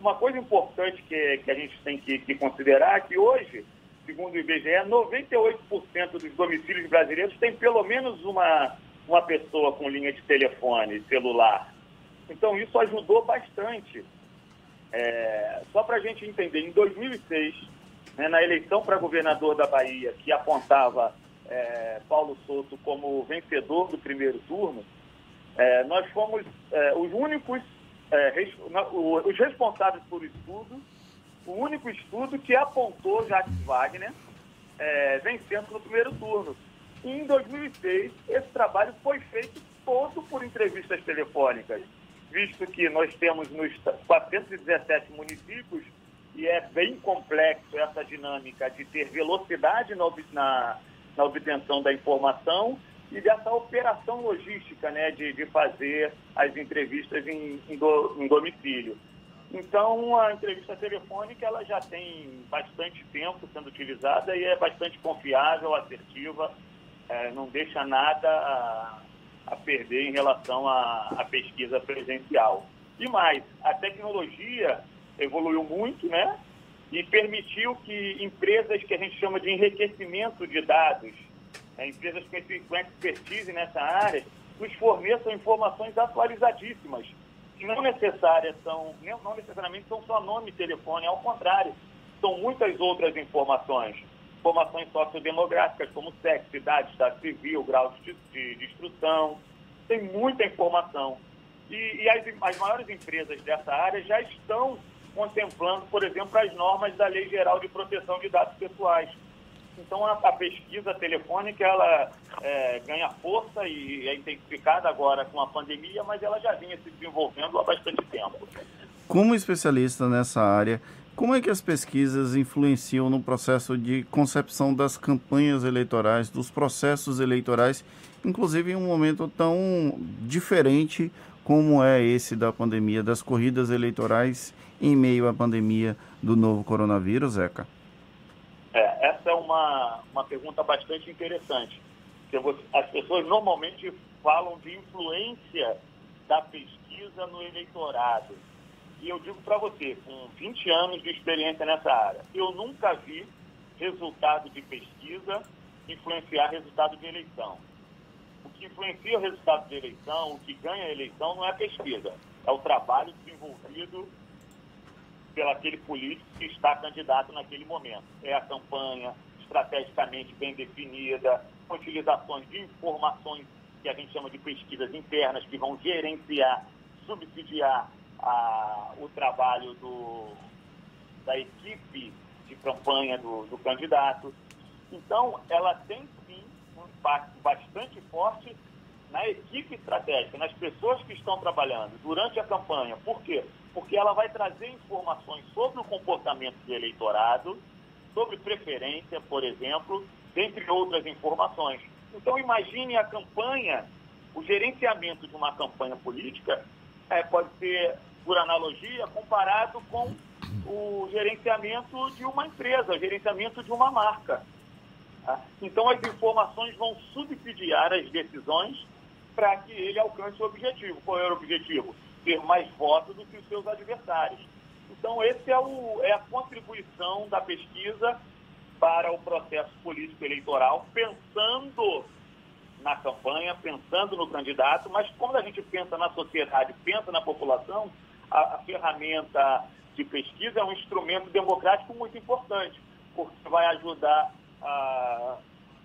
Uma coisa importante que, que a gente tem que, que considerar é que hoje segundo o IBGE, 98% dos domicílios brasileiros têm pelo menos uma, uma pessoa com linha de telefone celular. Então, isso ajudou bastante. É, só para a gente entender, em 2006, né, na eleição para governador da Bahia, que apontava é, Paulo Souto como vencedor do primeiro turno, é, nós fomos é, os únicos, é, res, os responsáveis por estudo o único estudo que apontou Jacques Wagner é, vencendo no primeiro turno. E em 2006, esse trabalho foi feito todo por entrevistas telefônicas, visto que nós temos nos 417 municípios e é bem complexo essa dinâmica de ter velocidade na, na, na obtenção da informação e dessa operação logística né, de, de fazer as entrevistas em, em, do, em domicílio. Então, a entrevista telefônica ela já tem bastante tempo sendo utilizada e é bastante confiável, assertiva, é, não deixa nada a, a, perder em relação à, pesquisa presencial. E mais, a tecnologia evoluiu muito, né? E permitiu que empresas que a gente chama de enriquecimento de dados, né, empresas com expertise nessa área, nos forneçam informações atualizadíssimas não necessárias são, não necessariamente são só nome e telefone, ao contrário, são muitas outras informações. informações sociodemográficas, como sexo, idade, estado civil, grau de, de, de instrução. Tem muita informação. E, e as, as maiores empresas dessa área já estão contemplando, por exemplo, as normas da Lei Geral de Proteção de Dados Pessoais. Então, a, a pesquisa telefônica, ela é, ganha força e é intensificada agora com a pandemia, mas ela já vinha se desenvolvendo há bastante tempo. Como especialista nessa área, como é que as pesquisas influenciam no processo de concepção das campanhas eleitorais, dos processos eleitorais, inclusive em um momento tão diferente como é esse da pandemia, das corridas eleitorais em meio à pandemia do novo coronavírus, Zeca? É, essa é uma, uma pergunta bastante interessante. As pessoas normalmente falam de influência da pesquisa no eleitorado. E eu digo para você, com 20 anos de experiência nessa área, eu nunca vi resultado de pesquisa influenciar resultado de eleição. O que influencia o resultado de eleição, o que ganha a eleição, não é a pesquisa, é o trabalho desenvolvido pelo aquele político que está candidato naquele momento. É a campanha estrategicamente bem definida, utilizações de informações que a gente chama de pesquisas internas, que vão gerenciar, subsidiar a, o trabalho do, da equipe de campanha do, do candidato. Então, ela tem sim um impacto bastante forte na equipe estratégica, nas pessoas que estão trabalhando durante a campanha. Por quê? Porque ela vai trazer informações sobre o comportamento do eleitorado, sobre preferência, por exemplo, dentre outras informações. Então, imagine a campanha, o gerenciamento de uma campanha política é, pode ser, por analogia, comparado com o gerenciamento de uma empresa, o gerenciamento de uma marca. Tá? Então, as informações vão subsidiar as decisões para que ele alcance o objetivo. Qual é o objetivo? Ter mais votos do que os seus adversários. Então, esse é, o, é a contribuição da pesquisa para o processo político eleitoral, pensando na campanha, pensando no candidato, mas quando a gente pensa na sociedade, pensa na população, a, a ferramenta de pesquisa é um instrumento democrático muito importante, porque vai ajudar a,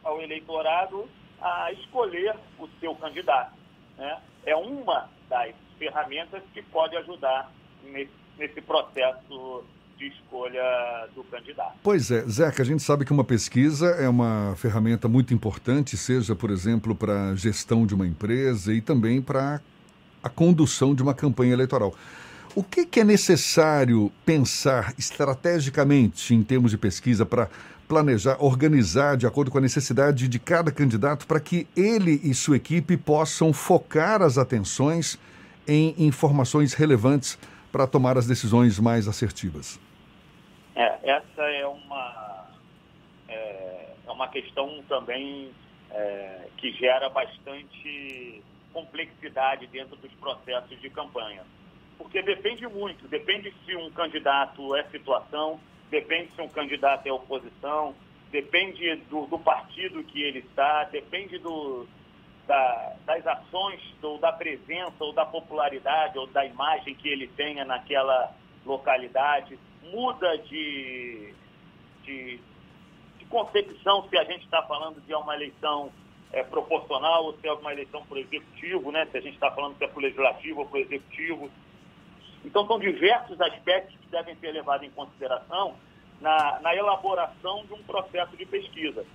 ao eleitorado a escolher o seu candidato. Né? É uma das ferramentas que pode ajudar nesse, nesse processo de escolha do candidato. Pois é, Zeca, a gente sabe que uma pesquisa é uma ferramenta muito importante, seja, por exemplo, para a gestão de uma empresa e também para a condução de uma campanha eleitoral. O que, que é necessário pensar estrategicamente em termos de pesquisa para planejar, organizar de acordo com a necessidade de cada candidato para que ele e sua equipe possam focar as atenções em informações relevantes para tomar as decisões mais assertivas? É, essa é uma, é, é uma questão também é, que gera bastante complexidade dentro dos processos de campanha. Porque depende muito, depende se um candidato é situação, depende se um candidato é oposição, depende do, do partido que ele está, depende do, da, das ações, ou da presença, ou da popularidade, ou da imagem que ele tenha naquela localidade. Muda de, de, de concepção se a gente está falando de uma eleição é, proporcional ou se é uma eleição por executivo, né? se a gente está falando se é por legislativo ou por executivo. Então, são diversos aspectos que devem ser levados em consideração na, na elaboração de um processo de pesquisa.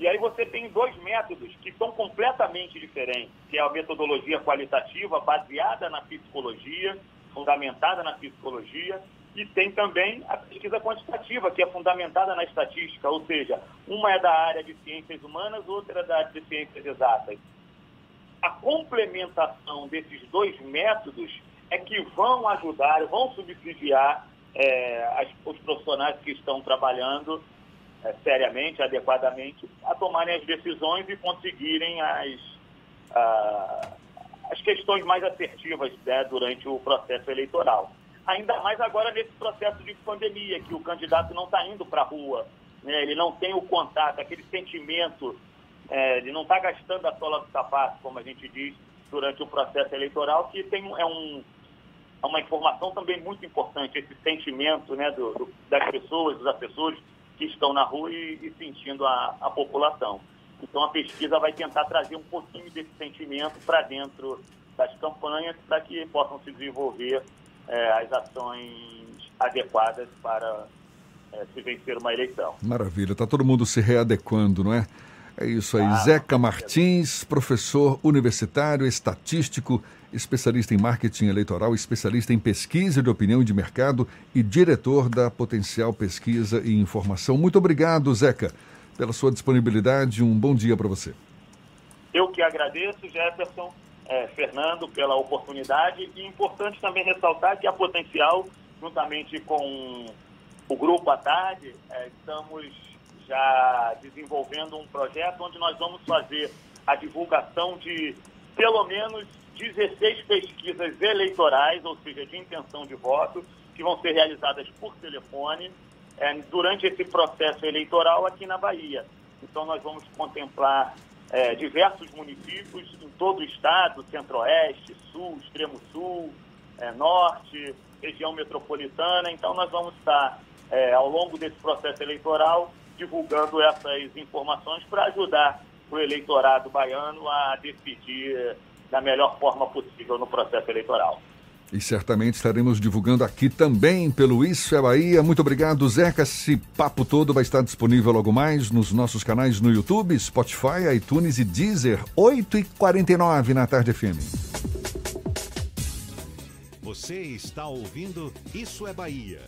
E aí você tem dois métodos que são completamente diferentes, que é a metodologia qualitativa baseada na psicologia, fundamentada na psicologia, e tem também a pesquisa quantitativa, que é fundamentada na estatística, ou seja, uma é da área de ciências humanas, outra é da área de ciências exatas. A complementação desses dois métodos é que vão ajudar, vão subsidiar é, as, os profissionais que estão trabalhando é, seriamente, adequadamente, a tomarem as decisões e conseguirem as, as questões mais assertivas né, durante o processo eleitoral. Ainda mais agora nesse processo de pandemia, que o candidato não está indo para a rua, né, ele não tem o contato, aquele sentimento é, de não estar tá gastando a sola do sapato, como a gente diz, durante o processo eleitoral, que tem, é um, é uma informação também muito importante, esse sentimento né, do, do, das pessoas, dos assessores, que estão na rua e, e sentindo a, a população. Então, a pesquisa vai tentar trazer um pouquinho desse sentimento para dentro das campanhas para que possam se desenvolver é, as ações adequadas para é, se vencer uma eleição. Maravilha, está todo mundo se readequando, não é? É isso aí. Ah, Zeca Martins, professor universitário, estatístico, especialista em marketing eleitoral, especialista em pesquisa de opinião de mercado e diretor da Potencial Pesquisa e Informação. Muito obrigado, Zeca, pela sua disponibilidade. Um bom dia para você. Eu que agradeço, Jefferson, é, Fernando, pela oportunidade. E importante também ressaltar que a Potencial, juntamente com o Grupo à Tarde, é, estamos já desenvolvendo um projeto onde nós vamos fazer a divulgação de pelo menos 16 pesquisas eleitorais, ou seja, de intenção de voto, que vão ser realizadas por telefone é, durante esse processo eleitoral aqui na Bahia. Então, nós vamos contemplar é, diversos municípios em todo o estado, centro-oeste, sul, extremo sul, é, norte, região metropolitana. Então, nós vamos estar, é, ao longo desse processo eleitoral, divulgando essas informações para ajudar o eleitorado baiano a decidir da melhor forma possível no processo eleitoral. E certamente estaremos divulgando aqui também pelo Isso é Bahia. Muito obrigado, Zeca. Esse papo todo vai estar disponível logo mais nos nossos canais no YouTube, Spotify, iTunes e Deezer, 8h49 na Tarde FM. Você está ouvindo Isso é Bahia.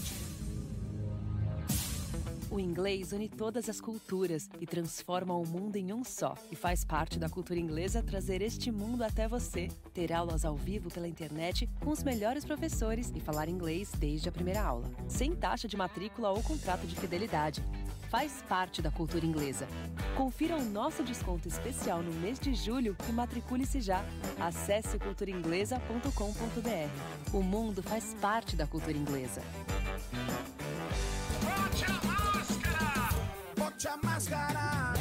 O inglês une todas as culturas e transforma o mundo em um só. E faz parte da cultura inglesa trazer este mundo até você. Ter aulas ao vivo pela internet com os melhores professores e falar inglês desde a primeira aula. Sem taxa de matrícula ou contrato de fidelidade. Faz parte da cultura inglesa. Confira o nosso desconto especial no mês de julho e matricule-se já. Acesse culturainglesa.com.br. O mundo faz parte da cultura inglesa. Bote a máscara,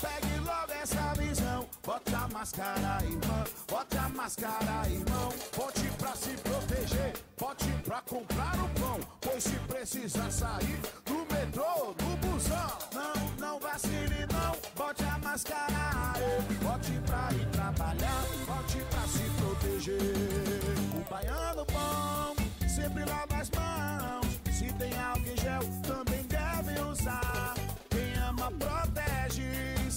pegue logo essa visão. Bote a máscara, irmão, bote a máscara, irmão. Bote pra se proteger, bote pra comprar o pão. Pois se precisar sair do metrô, do busão, não, não vacile não. Bote a máscara, bote pra ir trabalhar, bote pra se proteger. O baiano bom, sempre lava as mãos. Se tem álcool em gel, também deve usar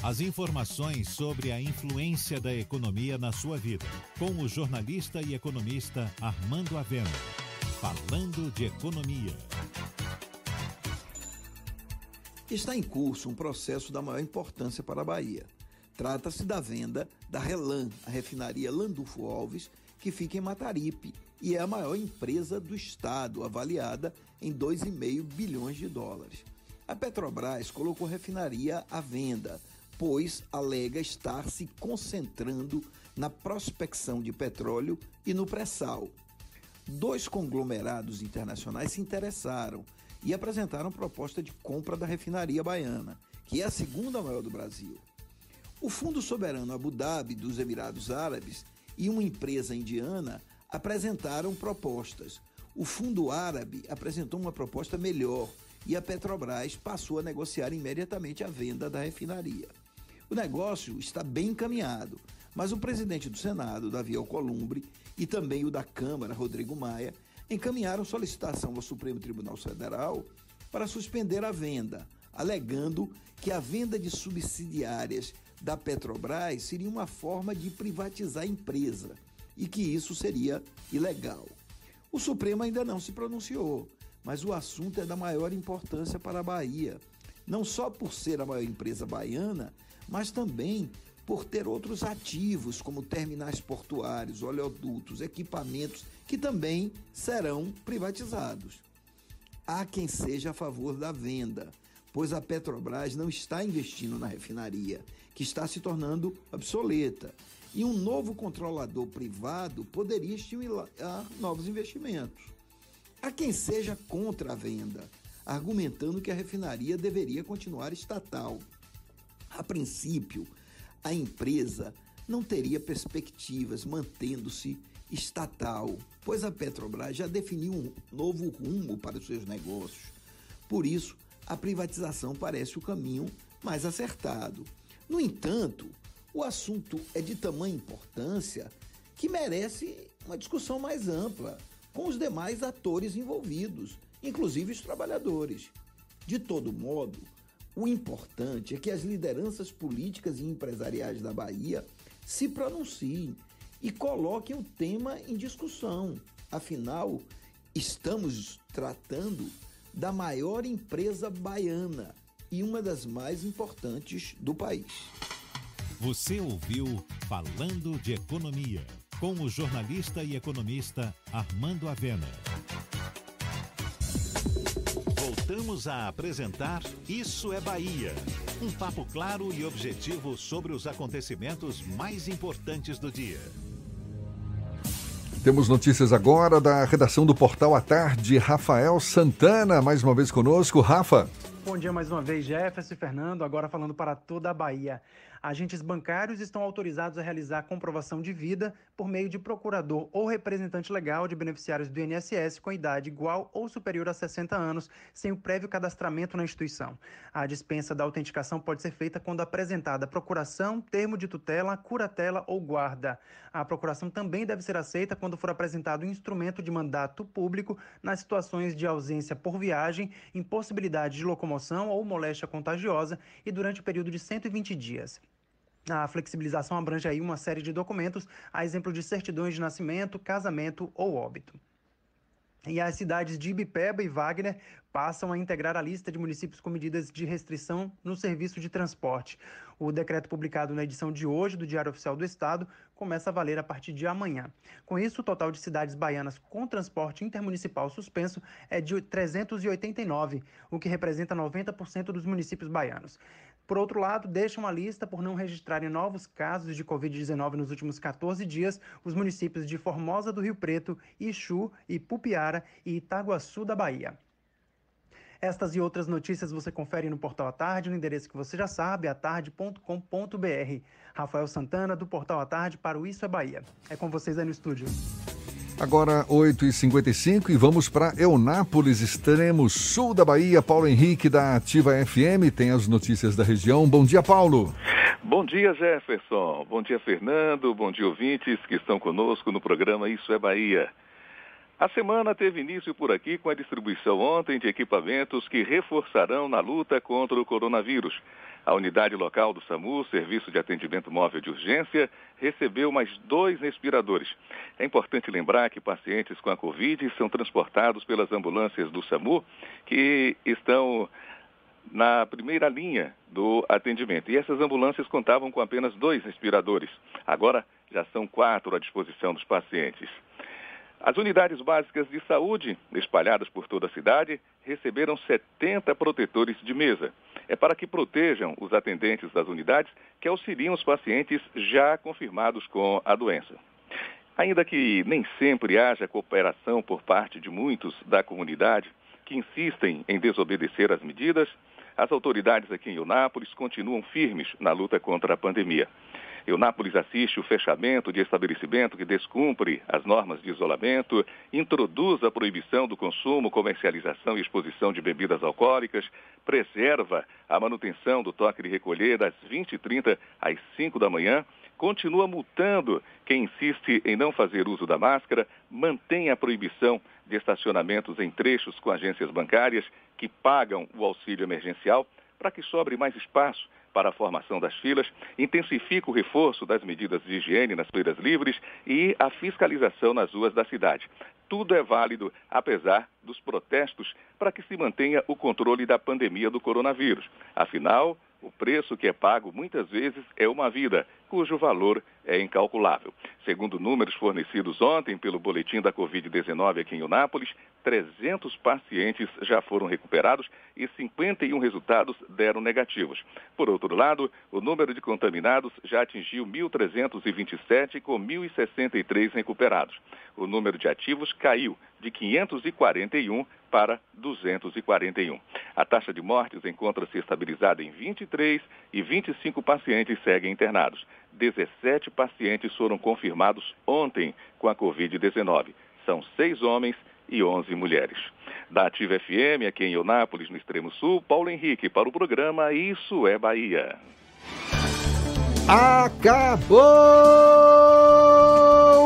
As informações sobre a influência da economia na sua vida, com o jornalista e economista Armando Avena. Falando de economia. Está em curso um processo da maior importância para a Bahia. Trata-se da venda da Relan, a refinaria Landulfo Alves, que fica em Mataripe e é a maior empresa do estado, avaliada em 2,5 bilhões de dólares. A Petrobras colocou a refinaria à venda pois alega estar se concentrando na prospecção de petróleo e no pré-sal. Dois conglomerados internacionais se interessaram e apresentaram proposta de compra da refinaria baiana, que é a segunda maior do Brasil. O Fundo Soberano Abu Dhabi dos Emirados Árabes e uma empresa indiana apresentaram propostas. O Fundo Árabe apresentou uma proposta melhor e a Petrobras passou a negociar imediatamente a venda da refinaria. O negócio está bem encaminhado, mas o presidente do Senado, Davi Alcolumbre, e também o da Câmara, Rodrigo Maia, encaminharam solicitação ao Supremo Tribunal Federal para suspender a venda, alegando que a venda de subsidiárias da Petrobras seria uma forma de privatizar a empresa e que isso seria ilegal. O Supremo ainda não se pronunciou, mas o assunto é da maior importância para a Bahia, não só por ser a maior empresa baiana, mas também por ter outros ativos, como terminais portuários, oleodutos, equipamentos, que também serão privatizados. Há quem seja a favor da venda, pois a Petrobras não está investindo na refinaria, que está se tornando obsoleta. E um novo controlador privado poderia estimular novos investimentos. Há quem seja contra a venda, argumentando que a refinaria deveria continuar estatal. A princípio, a empresa não teria perspectivas mantendo-se estatal, pois a Petrobras já definiu um novo rumo para os seus negócios. Por isso, a privatização parece o caminho mais acertado. No entanto, o assunto é de tamanha importância que merece uma discussão mais ampla com os demais atores envolvidos, inclusive os trabalhadores. De todo modo, o importante é que as lideranças políticas e empresariais da Bahia se pronunciem e coloquem o tema em discussão. Afinal, estamos tratando da maior empresa baiana e uma das mais importantes do país. Você ouviu Falando de Economia, com o jornalista e economista Armando Avena. Voltamos a apresentar Isso é Bahia. Um papo claro e objetivo sobre os acontecimentos mais importantes do dia. Temos notícias agora da redação do Portal à Tarde. Rafael Santana, mais uma vez conosco. Rafa. Bom dia mais uma vez, Jefferson e Fernando, agora falando para toda a Bahia. Agentes bancários estão autorizados a realizar comprovação de vida por meio de procurador ou representante legal de beneficiários do INSS com idade igual ou superior a 60 anos, sem o prévio cadastramento na instituição. A dispensa da autenticação pode ser feita quando apresentada procuração, termo de tutela, curatela ou guarda. A procuração também deve ser aceita quando for apresentado um instrumento de mandato público nas situações de ausência por viagem, impossibilidade de locomoção ou moléstia contagiosa e durante o período de 120 dias. A flexibilização abrange aí uma série de documentos, a exemplo de certidões de nascimento, casamento ou óbito. E as cidades de Ibipeba e Wagner passam a integrar a lista de municípios com medidas de restrição no serviço de transporte. O decreto publicado na edição de hoje do Diário Oficial do Estado começa a valer a partir de amanhã. Com isso, o total de cidades baianas com transporte intermunicipal suspenso é de 389, o que representa 90% dos municípios baianos. Por outro lado, deixam a lista por não registrarem novos casos de Covid-19 nos últimos 14 dias os municípios de Formosa do Rio Preto, Ixu, Ipupiara e Itaguaçu da Bahia. Estas e outras notícias você confere no Portal à Tarde, no endereço que você já sabe, atarde.com.br. Rafael Santana, do Portal à Tarde, para o Isso é Bahia. É com vocês aí no estúdio. Agora 8h55 e vamos para Eunápolis, extremo sul da Bahia. Paulo Henrique, da Ativa FM, tem as notícias da região. Bom dia, Paulo. Bom dia, Jefferson. Bom dia, Fernando. Bom dia, ouvintes que estão conosco no programa Isso é Bahia. A semana teve início por aqui com a distribuição ontem de equipamentos que reforçarão na luta contra o coronavírus. A unidade local do SAMU, Serviço de Atendimento Móvel de Urgência, recebeu mais dois respiradores. É importante lembrar que pacientes com a Covid são transportados pelas ambulâncias do SAMU, que estão na primeira linha do atendimento. E essas ambulâncias contavam com apenas dois respiradores. Agora já são quatro à disposição dos pacientes. As unidades básicas de saúde, espalhadas por toda a cidade, receberam 70 protetores de mesa. É para que protejam os atendentes das unidades que auxiliam os pacientes já confirmados com a doença. Ainda que nem sempre haja cooperação por parte de muitos da comunidade que insistem em desobedecer as medidas, as autoridades aqui em Eunápolis continuam firmes na luta contra a pandemia. Eunápolis assiste o fechamento de estabelecimento que descumpre as normas de isolamento, introduz a proibição do consumo, comercialização e exposição de bebidas alcoólicas, preserva a manutenção do toque de recolher das 20h30 às 5 da manhã, continua multando quem insiste em não fazer uso da máscara, mantém a proibição de estacionamentos em trechos com agências bancárias que pagam o auxílio emergencial para que sobre mais espaço para a formação das filas, intensifica o reforço das medidas de higiene nas feiras livres e a fiscalização nas ruas da cidade. Tudo é válido, apesar dos protestos, para que se mantenha o controle da pandemia do coronavírus. Afinal, o preço que é pago muitas vezes é uma vida, cujo valor é incalculável. Segundo números fornecidos ontem pelo boletim da Covid-19 aqui em Unápolis, 300 pacientes já foram recuperados e 51 resultados deram negativos. Por outro lado, o número de contaminados já atingiu 1.327, com 1.063 recuperados. O número de ativos caiu de 541 para 241. A taxa de mortes encontra-se estabilizada em 23 e 25 pacientes seguem internados. 17 pacientes foram confirmados ontem com a Covid-19. São seis homens e 11 mulheres. Da Ativa FM, aqui em Eunápolis, no extremo sul, Paulo Henrique, para o programa Isso é Bahia. Acabou,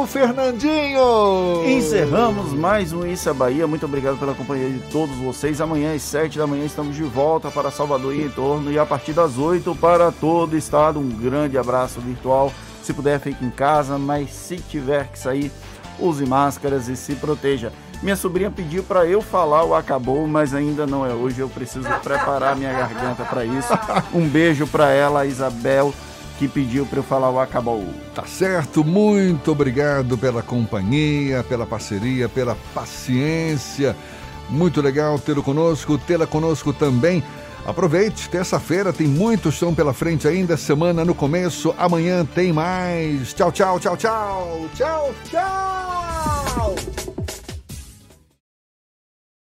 Fernandinho! Encerramos mais um Isso é Bahia. Muito obrigado pela companhia de todos vocês. Amanhã às 7 da manhã estamos de volta para Salvador e em torno e a partir das 8 para todo o estado. Um grande abraço virtual. Se puder, fique em casa, mas se tiver que sair, use máscaras e se proteja. Minha sobrinha pediu para eu falar o acabou, mas ainda não é hoje. Eu preciso preparar minha garganta para isso. Um beijo para ela, Isabel, que pediu para eu falar o acabou. Tá certo, muito obrigado pela companhia, pela parceria, pela paciência. Muito legal tê-lo conosco, tê-la conosco também. Aproveite, terça-feira tem muito som pela frente ainda, semana no começo, amanhã tem mais. Tchau, tchau, tchau, tchau. Tchau, tchau.